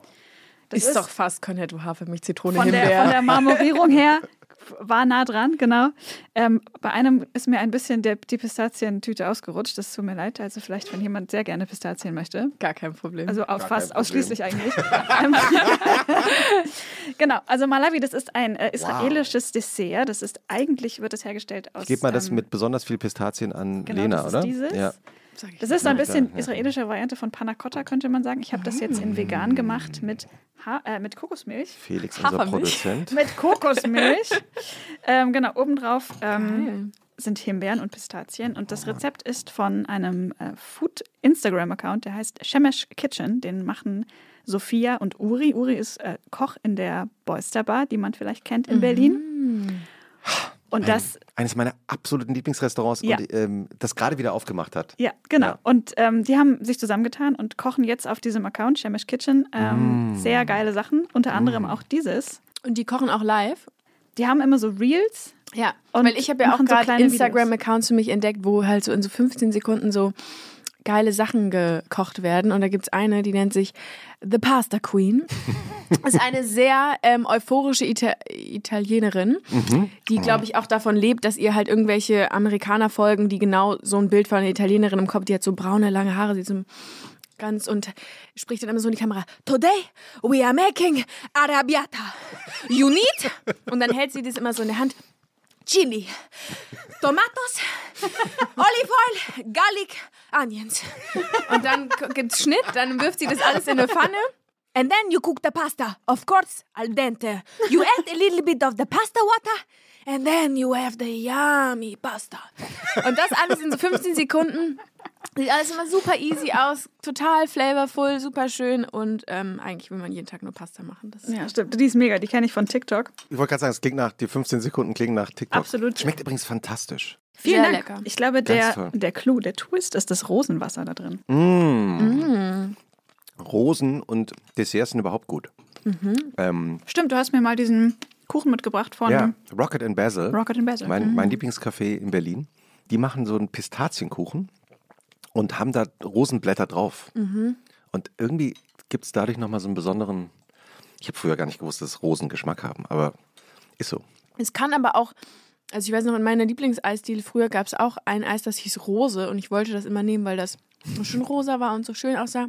Das ist, doch fast Cornetto Hafermilch Zitrone von der, von der (laughs) Marmorierung her war nah dran, genau. Ähm, bei einem ist mir ein bisschen der, die Pistazientüte ausgerutscht. Das tut mir leid. Also vielleicht, wenn jemand sehr gerne Pistazien möchte. Gar kein Problem. Also auch kein fast Problem. ausschließlich eigentlich. (laughs) Genau, also Malawi, das ist ein äh, israelisches Dessert. Das ist eigentlich, wird es hergestellt aus. Gib mal das ähm, mit besonders viel Pistazien an genau, Lena, das ist oder? dieses. Ja. Sag ich Das ist ein bisschen ja. israelische Variante von Panna Cotta, könnte man sagen. Ich habe das jetzt in vegan gemacht mit ha äh, mit Kokosmilch. Felix, unser Hafermilch. Produzent. Mit Kokosmilch. (laughs) ähm, genau, obendrauf ähm, sind Himbeeren und Pistazien. Und das Rezept ist von einem äh, Food-Instagram-Account, der heißt Shemesh Kitchen. Den machen Sophia und Uri. Uri ist äh, Koch in der Boyster Bar, die man vielleicht kennt in Berlin. Und das, Eines meiner absoluten Lieblingsrestaurants, Ja. und, ähm, das gerade wieder aufgemacht hat. ja, genau. Ja. Und ähm, die haben sich zusammengetan und kochen jetzt auf diesem Account, Shemesh Kitchen, ähm, sehr geile Sachen. Unter anderem auch dieses. Und die kochen auch live. Die haben immer so Reels. Ja, Und weil ich habe ja auch so gerade kleine Instagram-Accounts für mich entdeckt, wo halt so in so 15 Sekunden so geile Sachen gekocht werden. Und da gibt es eine, die nennt sich The Pasta Queen. (laughs) ist eine sehr ähm, euphorische Ita Italienerin, die, glaube ich, auch davon lebt, dass ihr halt irgendwelche Amerikaner folgen, die genau so ein Bild von einer Italienerin im Kopf, die hat so braune, lange Haare, sieht so ganz und spricht dann immer so in die Kamera. Today we are making arrabbiata. You need? (laughs) Und dann hält sie das immer so in der Hand. Chili, Tomatos, (laughs) Olive Oil, Garlic, Onions. Und dann gibt's Schnitt, dann wirft sie das alles in eine Pfanne. And then you cook the pasta, of course, al dente. You add a little bit of the pasta water, and then you have the yummy pasta. Und das alles in so 15 Sekunden. Sieht alles immer super easy aus, total flavorful, super schön und ähm, eigentlich will man jeden Tag nur Pasta machen. Das Ja, stimmt. Die ist mega. Die kenne ich von TikTok. Ich wollte gerade sagen, es klingt nach, die 15 Sekunden klingen nach TikTok. Absolut. Schmeckt übrigens fantastisch. Vielen Sehr Dank. lecker. Ich glaube, Ganz der, toll. der Clou, der Twist ist das Rosenwasser da drin. Rosen und Desserts sind überhaupt gut. Mhm. Ähm, Stimmt, du hast mir mal diesen Kuchen mitgebracht von ja, Rocket and Basil. Rocket and Basil. Mein, mein Lieblingscafé in Berlin. Die machen so einen Pistazienkuchen und haben da Rosenblätter drauf. Und irgendwie gibt es dadurch nochmal so einen besonderen. Ich habe früher gar nicht gewusst, dass Rosen Geschmack haben, aber ist so. Es kann aber auch, also ich weiß noch, in meiner Lieblingseisdiele früher gab es auch ein Eis, das hieß Rose und ich wollte das immer nehmen, weil das so schön rosa war und so schön aussah.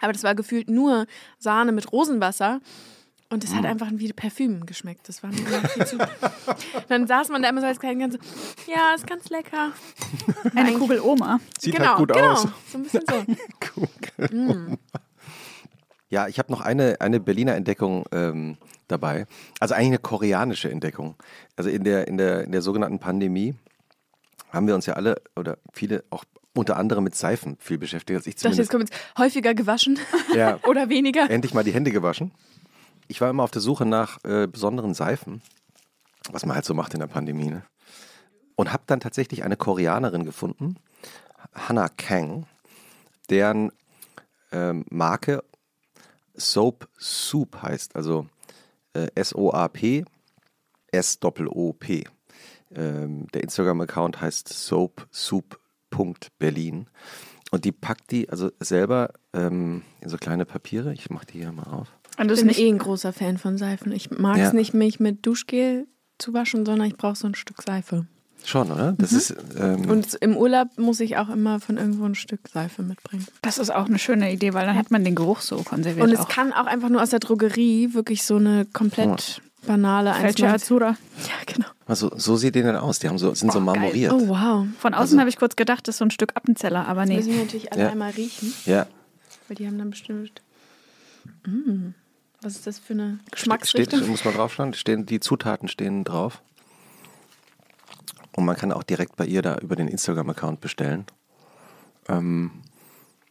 Aber das war gefühlt nur Sahne mit Rosenwasser. Und es hat einfach wie Parfüm geschmeckt. Das war mir viel zu. (laughs) Dann saß man da immer so als kleinen ganz so, ja, ist ganz lecker. (laughs) Eine Kugel Oma. Sieht genau, halt gut genau. aus. So ein bisschen so. (laughs) Ja, ich habe noch eine, eine Berliner Entdeckung ähm, dabei. Also eigentlich eine koreanische Entdeckung. Also in der, in, der, in der sogenannten Pandemie haben wir uns ja alle oder viele auch unter anderem mit Seifen viel beschäftigt, als ich dachte, jetzt zumindest. kommt jetzt häufiger gewaschen Ja, oder weniger. endlich mal die Hände gewaschen. Ich war immer auf der Suche nach äh, besonderen Seifen, was man halt so macht in der Pandemie. Ne? Und habe dann tatsächlich eine Koreanerin gefunden, Hannah Kang, deren ähm, Marke Soap Soup heißt, also äh, S-O-A-P, S-O-O-P. Ähm, der Instagram-Account heißt soapsoup.berlin. Und die packt die also selber ähm, in so kleine Papiere. Ich mache die hier mal auf. Und Ich das bin ist nicht eh ein großer Fan von Seifen. Ich mag es Ja. nicht, mich mit Duschgel zu waschen, sondern ich brauche so ein Stück Seife. Schon, oder? Das ist ähm, Und im Urlaub muss ich auch immer von irgendwo ein Stück Seife mitbringen. Das ist auch eine schöne Idee, weil dann hat man den Geruch so konserviert. Und es auch. kann auch einfach nur aus der Drogerie wirklich so eine komplett banale Felce 1,90 Azura. (laughs) Ja, genau. also, so sieht die denn aus. Die haben so, sind so Oh, geil. marmoriert. Oh, wow. Von außen habe ich kurz gedacht, das ist so ein Stück Appenzeller, aber nee. Müssen wir natürlich alle Ja. einmal riechen, Ja. weil die haben dann bestimmt. Mm. Was ist das für eine Steht, Geschmacksrichtung? muss man draufschauen. Stehen, die Zutaten stehen drauf. Und man kann auch direkt bei ihr da über den Instagram-Account bestellen. Ähm,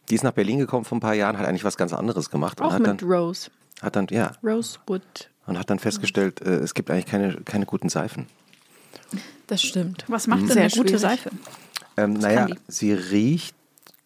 die ist nach Berlin gekommen vor ein paar Jahren, hat eigentlich was ganz anderes gemacht und auch hat dann, mit Rose. hat dann, ja, Rosewood. und hat dann festgestellt, äh, es gibt eigentlich keine, keine guten Seifen. Das stimmt. Was macht denn Sehr eine gute schwierig. Seife? Ähm, naja, sie riecht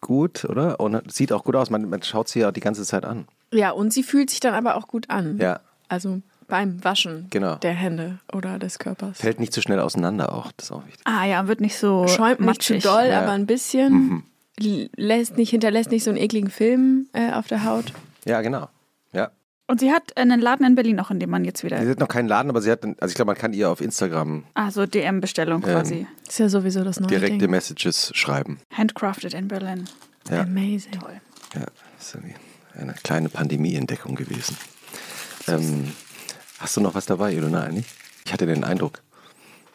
gut, oder? Und sieht auch gut aus. Man, man schaut sie ja die ganze Zeit an. Ja, und sie fühlt sich dann aber auch gut an. Ja. Also beim Waschen Genau. der Hände oder des Körpers. Fällt nicht zu schnell auseinander auch. Das ist auch wichtig. Ah ja, wird nicht so Schäumt nicht zu doll, Ja. aber ein bisschen. L- Lässt nicht, hinterlässt nicht so einen ekligen Film äh, auf der Haut. Ja, genau. Ja. Und sie hat einen Laden in Berlin noch, in dem man jetzt wieder. Sie hat noch keinen Laden, aber sie hat, also ich glaube, man kann ihr auf Instagram Ah, so DM-Bestellung quasi. Ist ja sowieso das neue direkte Ding. Messages schreiben. Handcrafted in Berlin. Ja. Amazing. Toll. Ja, ist irgendwie eine kleine Pandemie-Entdeckung gewesen. Ähm, hast du noch was dabei, Ilona, eigentlich? Ich hatte den Eindruck.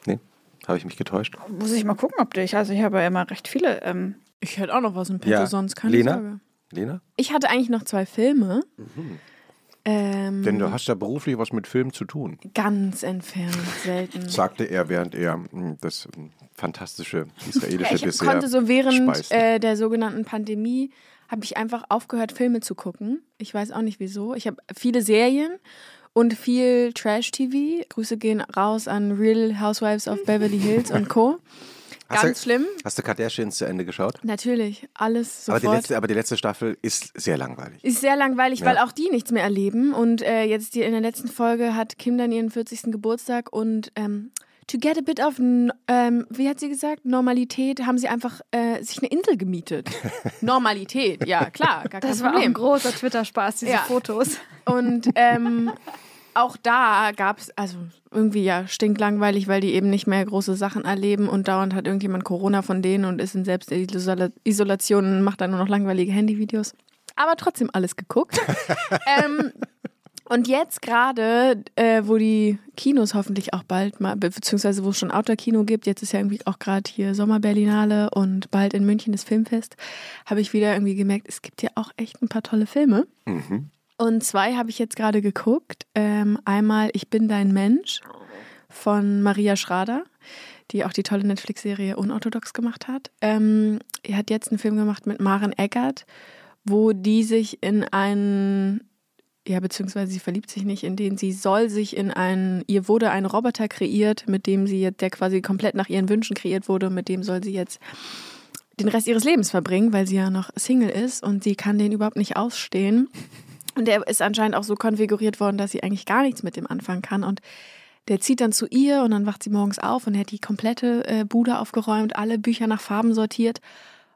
Nee? Habe ich mich getäuscht? Muss ich mal gucken, ob dich. Also ich habe ja immer recht viele. Ähm, Ich hätte auch noch was im Petto, sonst keine Lena? Sorge. Lena? Ich hatte eigentlich noch zwei Filme. Mhm. Ähm, Denn du hast ja beruflich was mit Film zu tun, ganz entfernt, selten. sagte er, während er mh, das mh, fantastische israelische ich Dessert konnte so während äh, der sogenannten Pandemie habe ich einfach aufgehört, Filme zu gucken. Ich weiß auch nicht wieso. Ich habe viele Serien und viel Trash-TV. Grüße gehen raus an Real Housewives of Beverly Hills und Co. (laughs) Hast Ganz du, schlimm. Hast du Kardashians zu Ende geschaut? Natürlich, alles Aber sofort. die, letzte, aber die letzte Staffel ist sehr langweilig. Ist sehr langweilig, Ja. weil auch die nichts mehr erleben. Und äh, jetzt die, in der letzten Folge hat Kim dann ihren 40. Geburtstag und ähm, to get a bit of, ähm, wie hat sie gesagt, Normalität, haben sie einfach äh, sich eine Insel gemietet. (laughs) Normalität, ja klar, gar kein Das war ein Problem. großer Twitter-Spaß, diese Ja. Fotos. Und ähm, auch da gab es, also irgendwie ja stinklangweilig, weil die eben nicht mehr große Sachen erleben und dauernd hat irgendjemand Corona von denen und ist in Selbstisolation und macht dann nur noch langweilige Handyvideos. Aber trotzdem alles geguckt. (laughs) ähm, und jetzt gerade, äh, wo die Kinos hoffentlich auch bald mal, be- beziehungsweise wo es schon Outdoor-Kino gibt, jetzt ist ja irgendwie auch gerade hier Sommerberlinale und bald in München das Filmfest, habe ich wieder irgendwie gemerkt, es gibt ja auch echt ein paar tolle Filme. Und zwei habe ich jetzt gerade geguckt. Ähm, einmal Ich bin dein Mensch von Maria Schrader, die auch die tolle Netflix-Serie Unorthodox gemacht hat. Ähm, er hat jetzt einen Film gemacht mit Maren Eggert, wo die sich in einen, ja, beziehungsweise sie verliebt sich nicht, in den sie soll sich in einen, ihr wurde ein Roboter kreiert, mit dem sie jetzt, der quasi komplett nach ihren Wünschen kreiert wurde, mit dem soll sie jetzt den Rest ihres Lebens verbringen, weil sie ja noch Single ist und sie kann den überhaupt nicht ausstehen. Und der ist anscheinend auch so konfiguriert worden, dass sie eigentlich gar nichts mit dem anfangen kann. Und der zieht dann zu ihr und dann wacht sie morgens auf und er hat die komplette äh, Bude aufgeräumt, alle Bücher nach Farben sortiert.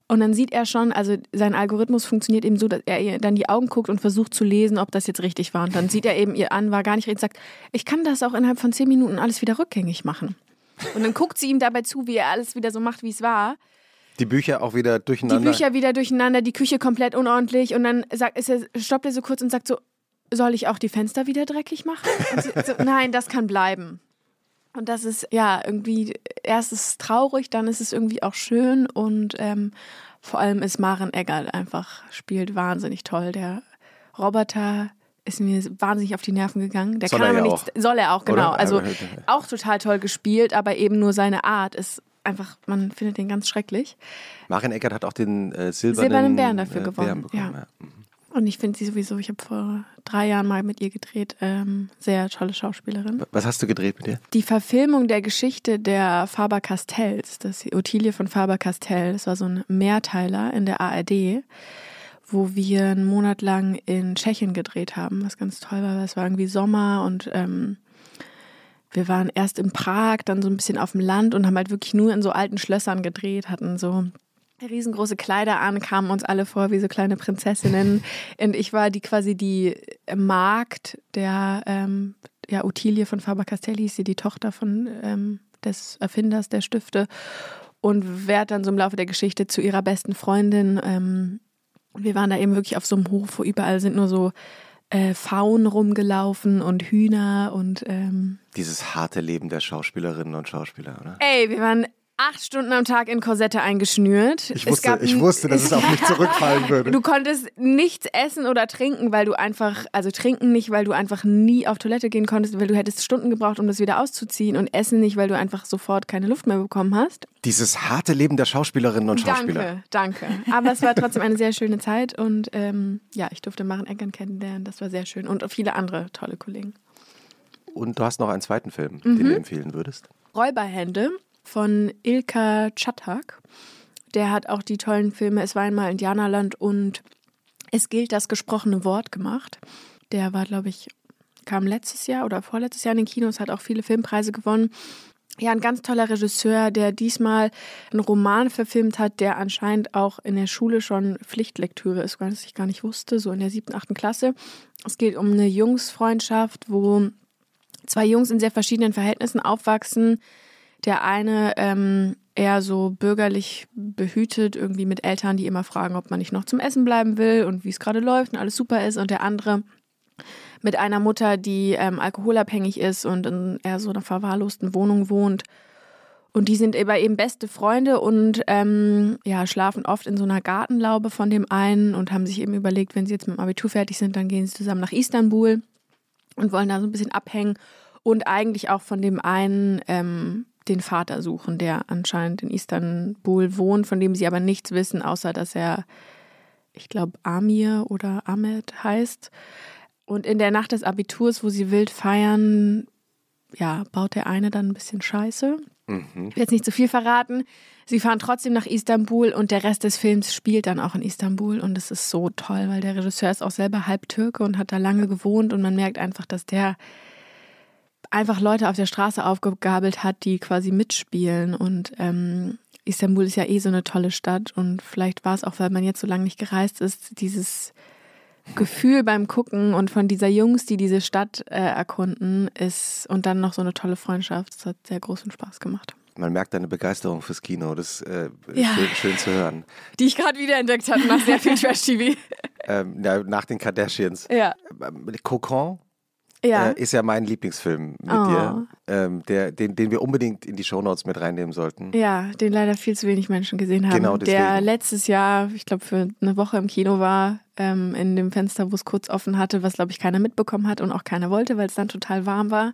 Und dann sieht er schon, also sein Algorithmus funktioniert eben so, dass er ihr dann die Augen guckt und versucht zu lesen, ob das jetzt richtig war. Und dann sieht er eben ihr an, war gar nicht richtig, sagt, ich kann das auch innerhalb von zehn Minuten alles wieder rückgängig machen. Und dann guckt sie ihm dabei zu, wie er alles wieder so macht, wie es war. Die Bücher auch wieder Die durcheinander. Bücher wieder durcheinander, die Küche komplett unordentlich und dann sagt, ist er, stoppt er so kurz und sagt so, soll ich auch die Fenster wieder dreckig machen? So, nein, das kann bleiben. Und das ist ja irgendwie, erst ist es traurig, dann ist es irgendwie auch schön und ähm, vor allem ist Maren Eggert einfach, spielt wahnsinnig toll. Der Roboter ist mir wahnsinnig auf die Nerven gegangen. Der Soll kann er aber ja nichts, soll er auch, genau. Oder? Also auch total toll gespielt, aber eben nur seine Art ist einfach, man findet den ganz schrecklich. Maren Eckert hat auch den äh, silbernen, Silbernen Bären dafür äh, gewonnen, Bären bekommen. ja. Ja. Mhm. Und ich finde sie sowieso, ich habe vor drei Jahren mal mit ihr gedreht, ähm, sehr tolle Schauspielerin. Was hast du gedreht mit dir? Die Verfilmung der Geschichte der Faber-Castells, das Ottilie von Faber-Castell, das war so ein Mehrteiler in der ARD, wo wir einen Monat lang in Tschechien gedreht haben, was ganz toll war, weil es war irgendwie Sommer und ähm, wir waren erst in Prag, dann so ein bisschen auf dem Land und haben halt wirklich nur in so alten Schlössern gedreht, hatten so riesengroße Kleider an, kamen uns alle vor wie so kleine Prinzessinnen. (laughs) Und ich war die quasi die Magd der ähm, ja, Ottilie von Faber-Castell, hieß sie, die Tochter von ähm, des Erfinders der Stifte. Und werd dann so im Laufe der Geschichte zu ihrer besten Freundin. Ähm, wir waren da eben wirklich auf so einem Hof, wo überall sind nur so äh, Pfauen rumgelaufen und Hühner und ähm, Dieses harte Leben der Schauspielerinnen und Schauspieler, oder? Ey, wir waren acht Stunden am Tag in Korsette eingeschnürt. Ich Es wusste, gab ich wusste, dass es auf mich zurückfallen (laughs) würde. Du konntest nichts essen oder trinken, weil du einfach, also trinken nicht, weil du einfach nie auf Toilette gehen konntest, weil du hättest Stunden gebraucht, um das wieder auszuziehen und essen nicht, weil du einfach sofort keine Luft mehr bekommen hast. Dieses harte Leben der Schauspielerinnen und Schauspieler. Danke, danke. Aber es war (laughs) trotzdem eine sehr schöne Zeit und ähm, ja, ich durfte Maren Eggern kennenlernen, das war sehr schön und viele andere tolle Kollegen. Und du hast noch einen zweiten Film, Mhm. den du empfehlen würdest. Räuberhände von Ilka Chattak. Der hat auch die tollen Filme Es war einmal Indianerland und Es gilt das gesprochene Wort gemacht. Der war, glaube ich, kam letztes Jahr oder vorletztes Jahr in den Kinos, hat auch viele Filmpreise gewonnen. Ja, ein ganz toller Regisseur, der diesmal einen Roman verfilmt hat, der anscheinend auch in der Schule schon Pflichtlektüre ist, was ich gar nicht wusste, so in der siebten, achten Klasse. Es geht um eine Jungsfreundschaft, wo zwei Jungs in sehr verschiedenen Verhältnissen aufwachsen. Der eine ähm, eher so bürgerlich behütet, irgendwie mit Eltern, die immer fragen, ob man nicht noch zum Essen bleiben will und wie es gerade läuft und alles super ist. Und der andere mit einer Mutter, die ähm, alkoholabhängig ist und in eher so einer verwahrlosten Wohnung wohnt. Und die sind aber eben beste Freunde und ähm, ja, schlafen oft in so einer Gartenlaube von dem einen und haben sich eben überlegt, wenn sie jetzt mit dem Abitur fertig sind, dann gehen sie zusammen nach Istanbul und wollen da so ein bisschen abhängen und eigentlich auch von dem einen ähm, den Vater suchen, der anscheinend in Istanbul wohnt, von dem sie aber nichts wissen, außer dass er, ich glaube, Amir oder Ahmed heißt. Und in der Nacht des Abiturs, wo sie wild feiern, ja, baut der eine dann ein bisschen Scheiße. Mhm. Ich will jetzt nicht zu viel verraten. Sie fahren trotzdem nach Istanbul und der Rest des Films spielt dann auch in Istanbul und es ist so toll, weil der Regisseur ist auch selber halb Türke und hat da lange gewohnt und man merkt einfach, dass der einfach Leute auf der Straße aufgegabelt hat, die quasi mitspielen und ähm, Istanbul ist ja eh so eine tolle Stadt und vielleicht war es auch, weil man jetzt so lange nicht gereist ist, dieses Gefühl beim Gucken und von dieser Jungs, die diese Stadt äh, erkunden, ist und dann noch so eine tolle Freundschaft. Das hat sehr großen Spaß gemacht. Man merkt deine Begeisterung fürs Kino. Das ist äh, Ja. schön, schön zu hören. (laughs) Die ich gerade wiederentdeckt habe nach sehr viel (laughs) Trash-TV. Ähm, nach den Kardashians. ja. Ähm, Cocon Ja. äh, ist ja mein Lieblingsfilm mit Oh. dir, ähm, der, den, den wir unbedingt in die Shownotes mit reinnehmen sollten. Ja, den leider viel zu wenig Menschen gesehen haben. Genau, der deswegen. letztes Jahr, ich glaube, für eine Woche im Kino war, ähm, in dem Fenster, wo es kurz offen hatte, was, glaube ich, keiner mitbekommen hat und auch keiner wollte, weil es dann total warm war.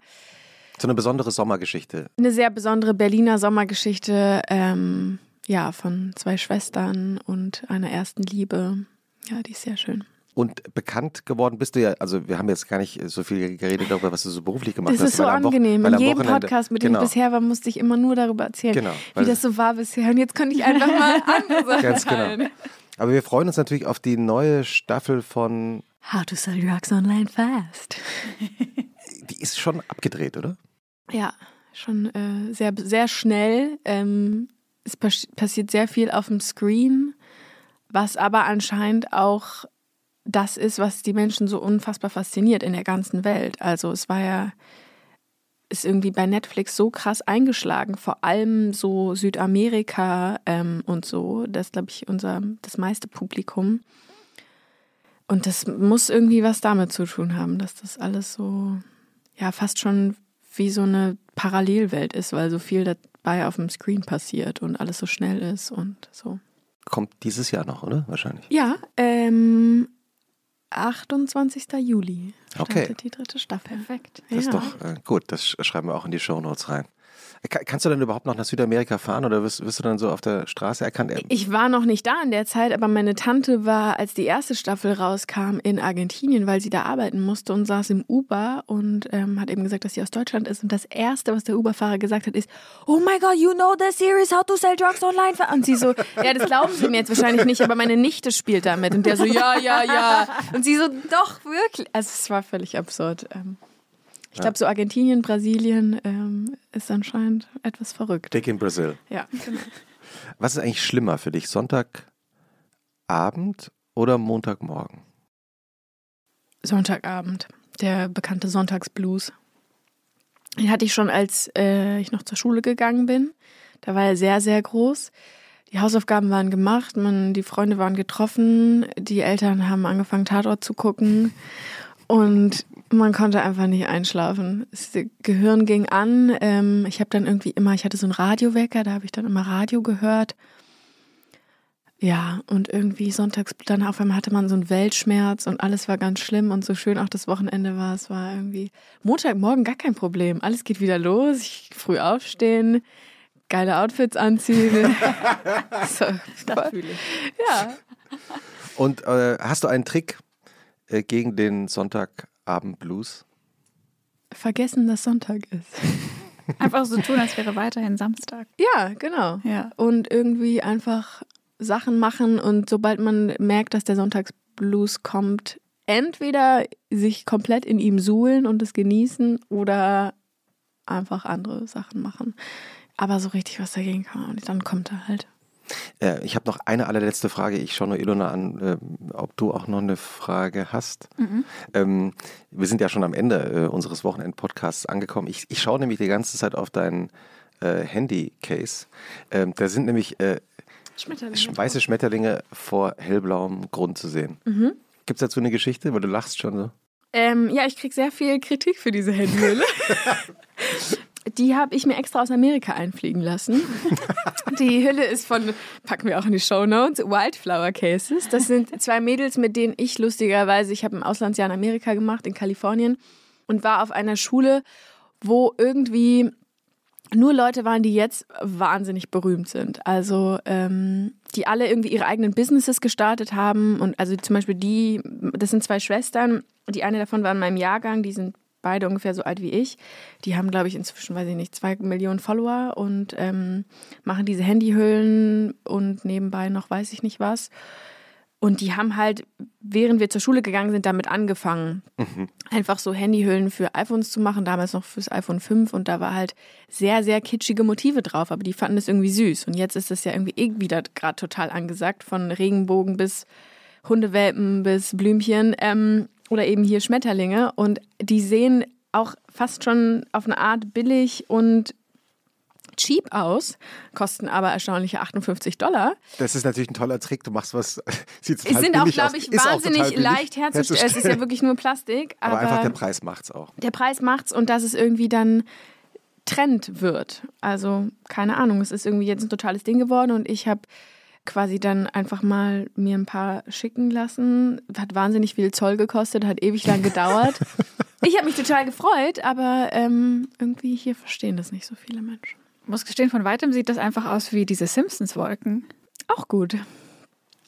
So eine besondere Sommergeschichte. Eine sehr besondere Berliner Sommergeschichte, ähm, ja, von zwei Schwestern und einer ersten Liebe. Ja, die ist sehr schön. Und bekannt geworden bist du ja, also wir haben jetzt gar nicht so viel geredet darüber, was du so beruflich gemacht Das hast. ist so angenehm. In jedem Podcast, mit dem genau, ich bisher war, musste ich immer nur darüber erzählen, Genau, wie das so war bisher. Und jetzt könnte ich einfach mal (laughs) andere Ganz genau. Aber wir freuen uns natürlich auf die neue Staffel von, How to sell drugs online fast. (laughs) die ist schon abgedreht, oder? Ja, schon äh, sehr, sehr schnell. Ähm, es pas passiert sehr viel auf dem Screen, was aber anscheinend auch das ist, was die Menschen so unfassbar fasziniert in der ganzen Welt. Also es war ja, ist irgendwie bei Netflix so krass eingeschlagen, vor allem so Südamerika ähm, und so. Das ist, glaube ich, unser, das meiste Publikum. Und das muss irgendwie was damit zu tun haben, dass das alles so, ja, fast schon wie so eine Parallelwelt ist, weil so viel dabei auf dem Screen passiert und alles so schnell ist und so. Kommt dieses Jahr noch, oder? Wahrscheinlich. Ja, ähm, 28. Juli startet Okay. die dritte Staffel. Perfekt. Das ist Ja. doch äh, gut, das sch- schreiben wir auch in die Shownotes rein. Ka- Kannst du denn überhaupt noch nach Südamerika fahren oder wirst, wirst du dann so auf der Straße erkannt? Ich war noch nicht da in der Zeit, aber meine Tante war, als die erste Staffel rauskam, in Argentinien, weil sie da arbeiten musste und saß im Uber und ähm, hat eben gesagt, dass sie aus Deutschland ist. Und das Erste, was der Uberfahrer gesagt hat, ist, oh my God, you know the series How to Sell Drugs Online? Und sie so, ja, das glauben sie mir jetzt wahrscheinlich nicht, aber meine Nichte spielt damit. Und der so, ja, ja, ja. Und sie so, doch, wirklich. Also es war völlig absurd. Ähm, ich glaube, so Argentinien, Brasilien ähm, ist anscheinend etwas verrückt. Dick in Brazil. Ja. (laughs) Was ist eigentlich schlimmer für dich? Sonntagabend oder Montagmorgen? Sonntagabend, der bekannte Sonntagsblues. Den hatte ich schon, als äh, ich noch zur Schule gegangen bin. Da war er sehr, sehr groß. Die Hausaufgaben waren gemacht, man, die Freunde waren getroffen, die Eltern haben angefangen, Tatort zu gucken und man konnte einfach nicht einschlafen. Das Gehirn ging an. Ähm, ich habe dann irgendwie immer, ich hatte so einen Radiowecker, da habe ich dann immer Radio gehört. Ja, und irgendwie sonntags, dann auf einmal hatte man so einen Weltschmerz und alles war ganz schlimm und so schön auch das Wochenende war. Es war irgendwie Montagmorgen gar kein Problem. Alles geht wieder los. Ich früh aufstehen, geile Outfits anziehen. (laughs) so, Das fühle ich. ja. Und äh, hast du einen Trick äh, gegen den Sonntagabend-Blues? Vergessen, dass Sonntag ist. (laughs) Einfach so tun, als wäre weiterhin Samstag. Ja, genau. Ja. Und irgendwie einfach Sachen machen und sobald man merkt, dass der Sonntagsblues kommt, entweder sich komplett in ihm suhlen und es genießen oder einfach andere Sachen machen. Aber so richtig was dagegen kann man nicht. Dann kommt er halt. Äh, ich habe noch eine allerletzte Frage. Ich schaue nur Ilona an, äh, ob du auch noch eine Frage hast. Ähm, wir sind ja schon am Ende äh, unseres Wochenend-Podcasts angekommen. Ich, ich schaue nämlich die ganze Zeit auf deinen äh, Handy-Case. Ähm, da sind nämlich äh, sch weiße Schmetterlinge vor hellblauem Grund zu sehen. Mhm. Gibt es dazu eine Geschichte? Weil du lachst schon so. Ähm, ja, ich kriege sehr viel Kritik für diese Handyhülle. (laughs) (laughs) Die habe ich mir extra aus Amerika einfliegen lassen. (laughs) Die Hülle ist von, packen wir auch in die Show Notes, Wildflower Cases. Das sind zwei Mädels, mit denen ich lustigerweise, ich habe ein Auslandsjahr in Amerika gemacht, in Kalifornien. und war auf einer Schule, wo irgendwie nur Leute waren, die jetzt wahnsinnig berühmt sind. Also ähm, die alle irgendwie ihre eigenen Businesses gestartet haben. Und also zum Beispiel die, das sind zwei Schwestern. Die eine davon war in meinem Jahrgang, die sind beide ungefähr so alt wie ich. Die haben, glaube ich, inzwischen, weiß ich nicht, zwei Millionen Follower und ähm, machen diese Handyhüllen und nebenbei noch weiß ich nicht was. Und die haben halt, während wir zur Schule gegangen sind, damit angefangen, mhm. einfach so Handyhüllen für iPhones zu machen, damals noch fürs iPhone 5 und da war halt sehr, sehr kitschige Motive drauf, aber die fanden es irgendwie süß. Und jetzt ist es ja irgendwie eh wieder gerade total angesagt, von Regenbogen bis Hundewelpen bis Blümchen ähm, oder eben hier Schmetterlinge. Und die sehen auch fast schon auf eine Art billig und cheap aus, kosten aber erstaunliche 58 Dollar. Das ist natürlich ein toller Trick. Du machst was, (laughs) sieht total sind auch, glaube ich, wahnsinnig leicht herzustellen. Es ist ja (laughs) wirklich nur Plastik. Aber, aber einfach der Preis macht's auch. Der Preis macht's und dass es irgendwie dann Trend wird. Also keine Ahnung, es ist irgendwie jetzt ein totales Ding geworden und ich habe quasi dann einfach mal mir ein paar schicken lassen. Hat wahnsinnig viel Zoll gekostet, hat ewig lang gedauert. (laughs) ich habe mich total gefreut, aber ähm, irgendwie hier verstehen das nicht so viele Menschen muss gestehen, von weitem sieht das einfach aus wie diese Simpsons-Wolken. Auch gut.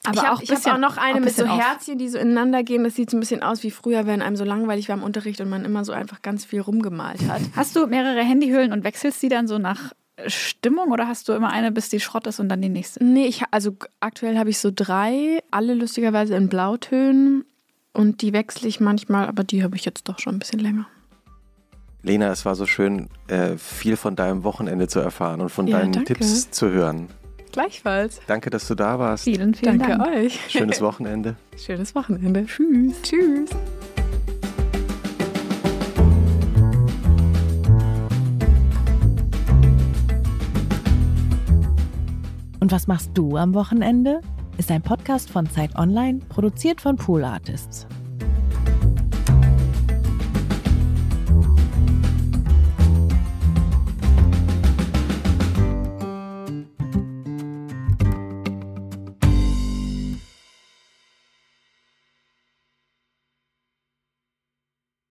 Aber ich hab, auch ich habe auch noch eine mit so Herzchen, die so ineinander gehen. Das sieht so ein bisschen aus wie früher, wenn einem so langweilig war im Unterricht und man immer so einfach ganz viel rumgemalt hat. Hast du mehrere Handyhüllen und wechselst die dann so nach Stimmung oder hast du immer eine, bis die Schrott ist und dann die nächste? Nee, ich, also aktuell habe ich so drei, alle lustigerweise in Blautönen und die wechsle ich manchmal, aber die habe ich jetzt doch schon ein bisschen länger. Lena, es war so schön, äh, viel von deinem Wochenende zu erfahren und von ja, deinen danke. Tipps zu hören. Gleichfalls. Danke, dass du da warst. Vielen, vielen danke Dank. euch. Schönes (laughs) Wochenende. Schönes Wochenende. Tschüss. Tschüss. Und was machst du am Wochenende? Ist ein Podcast von Zeit Online, produziert von Pool Artists.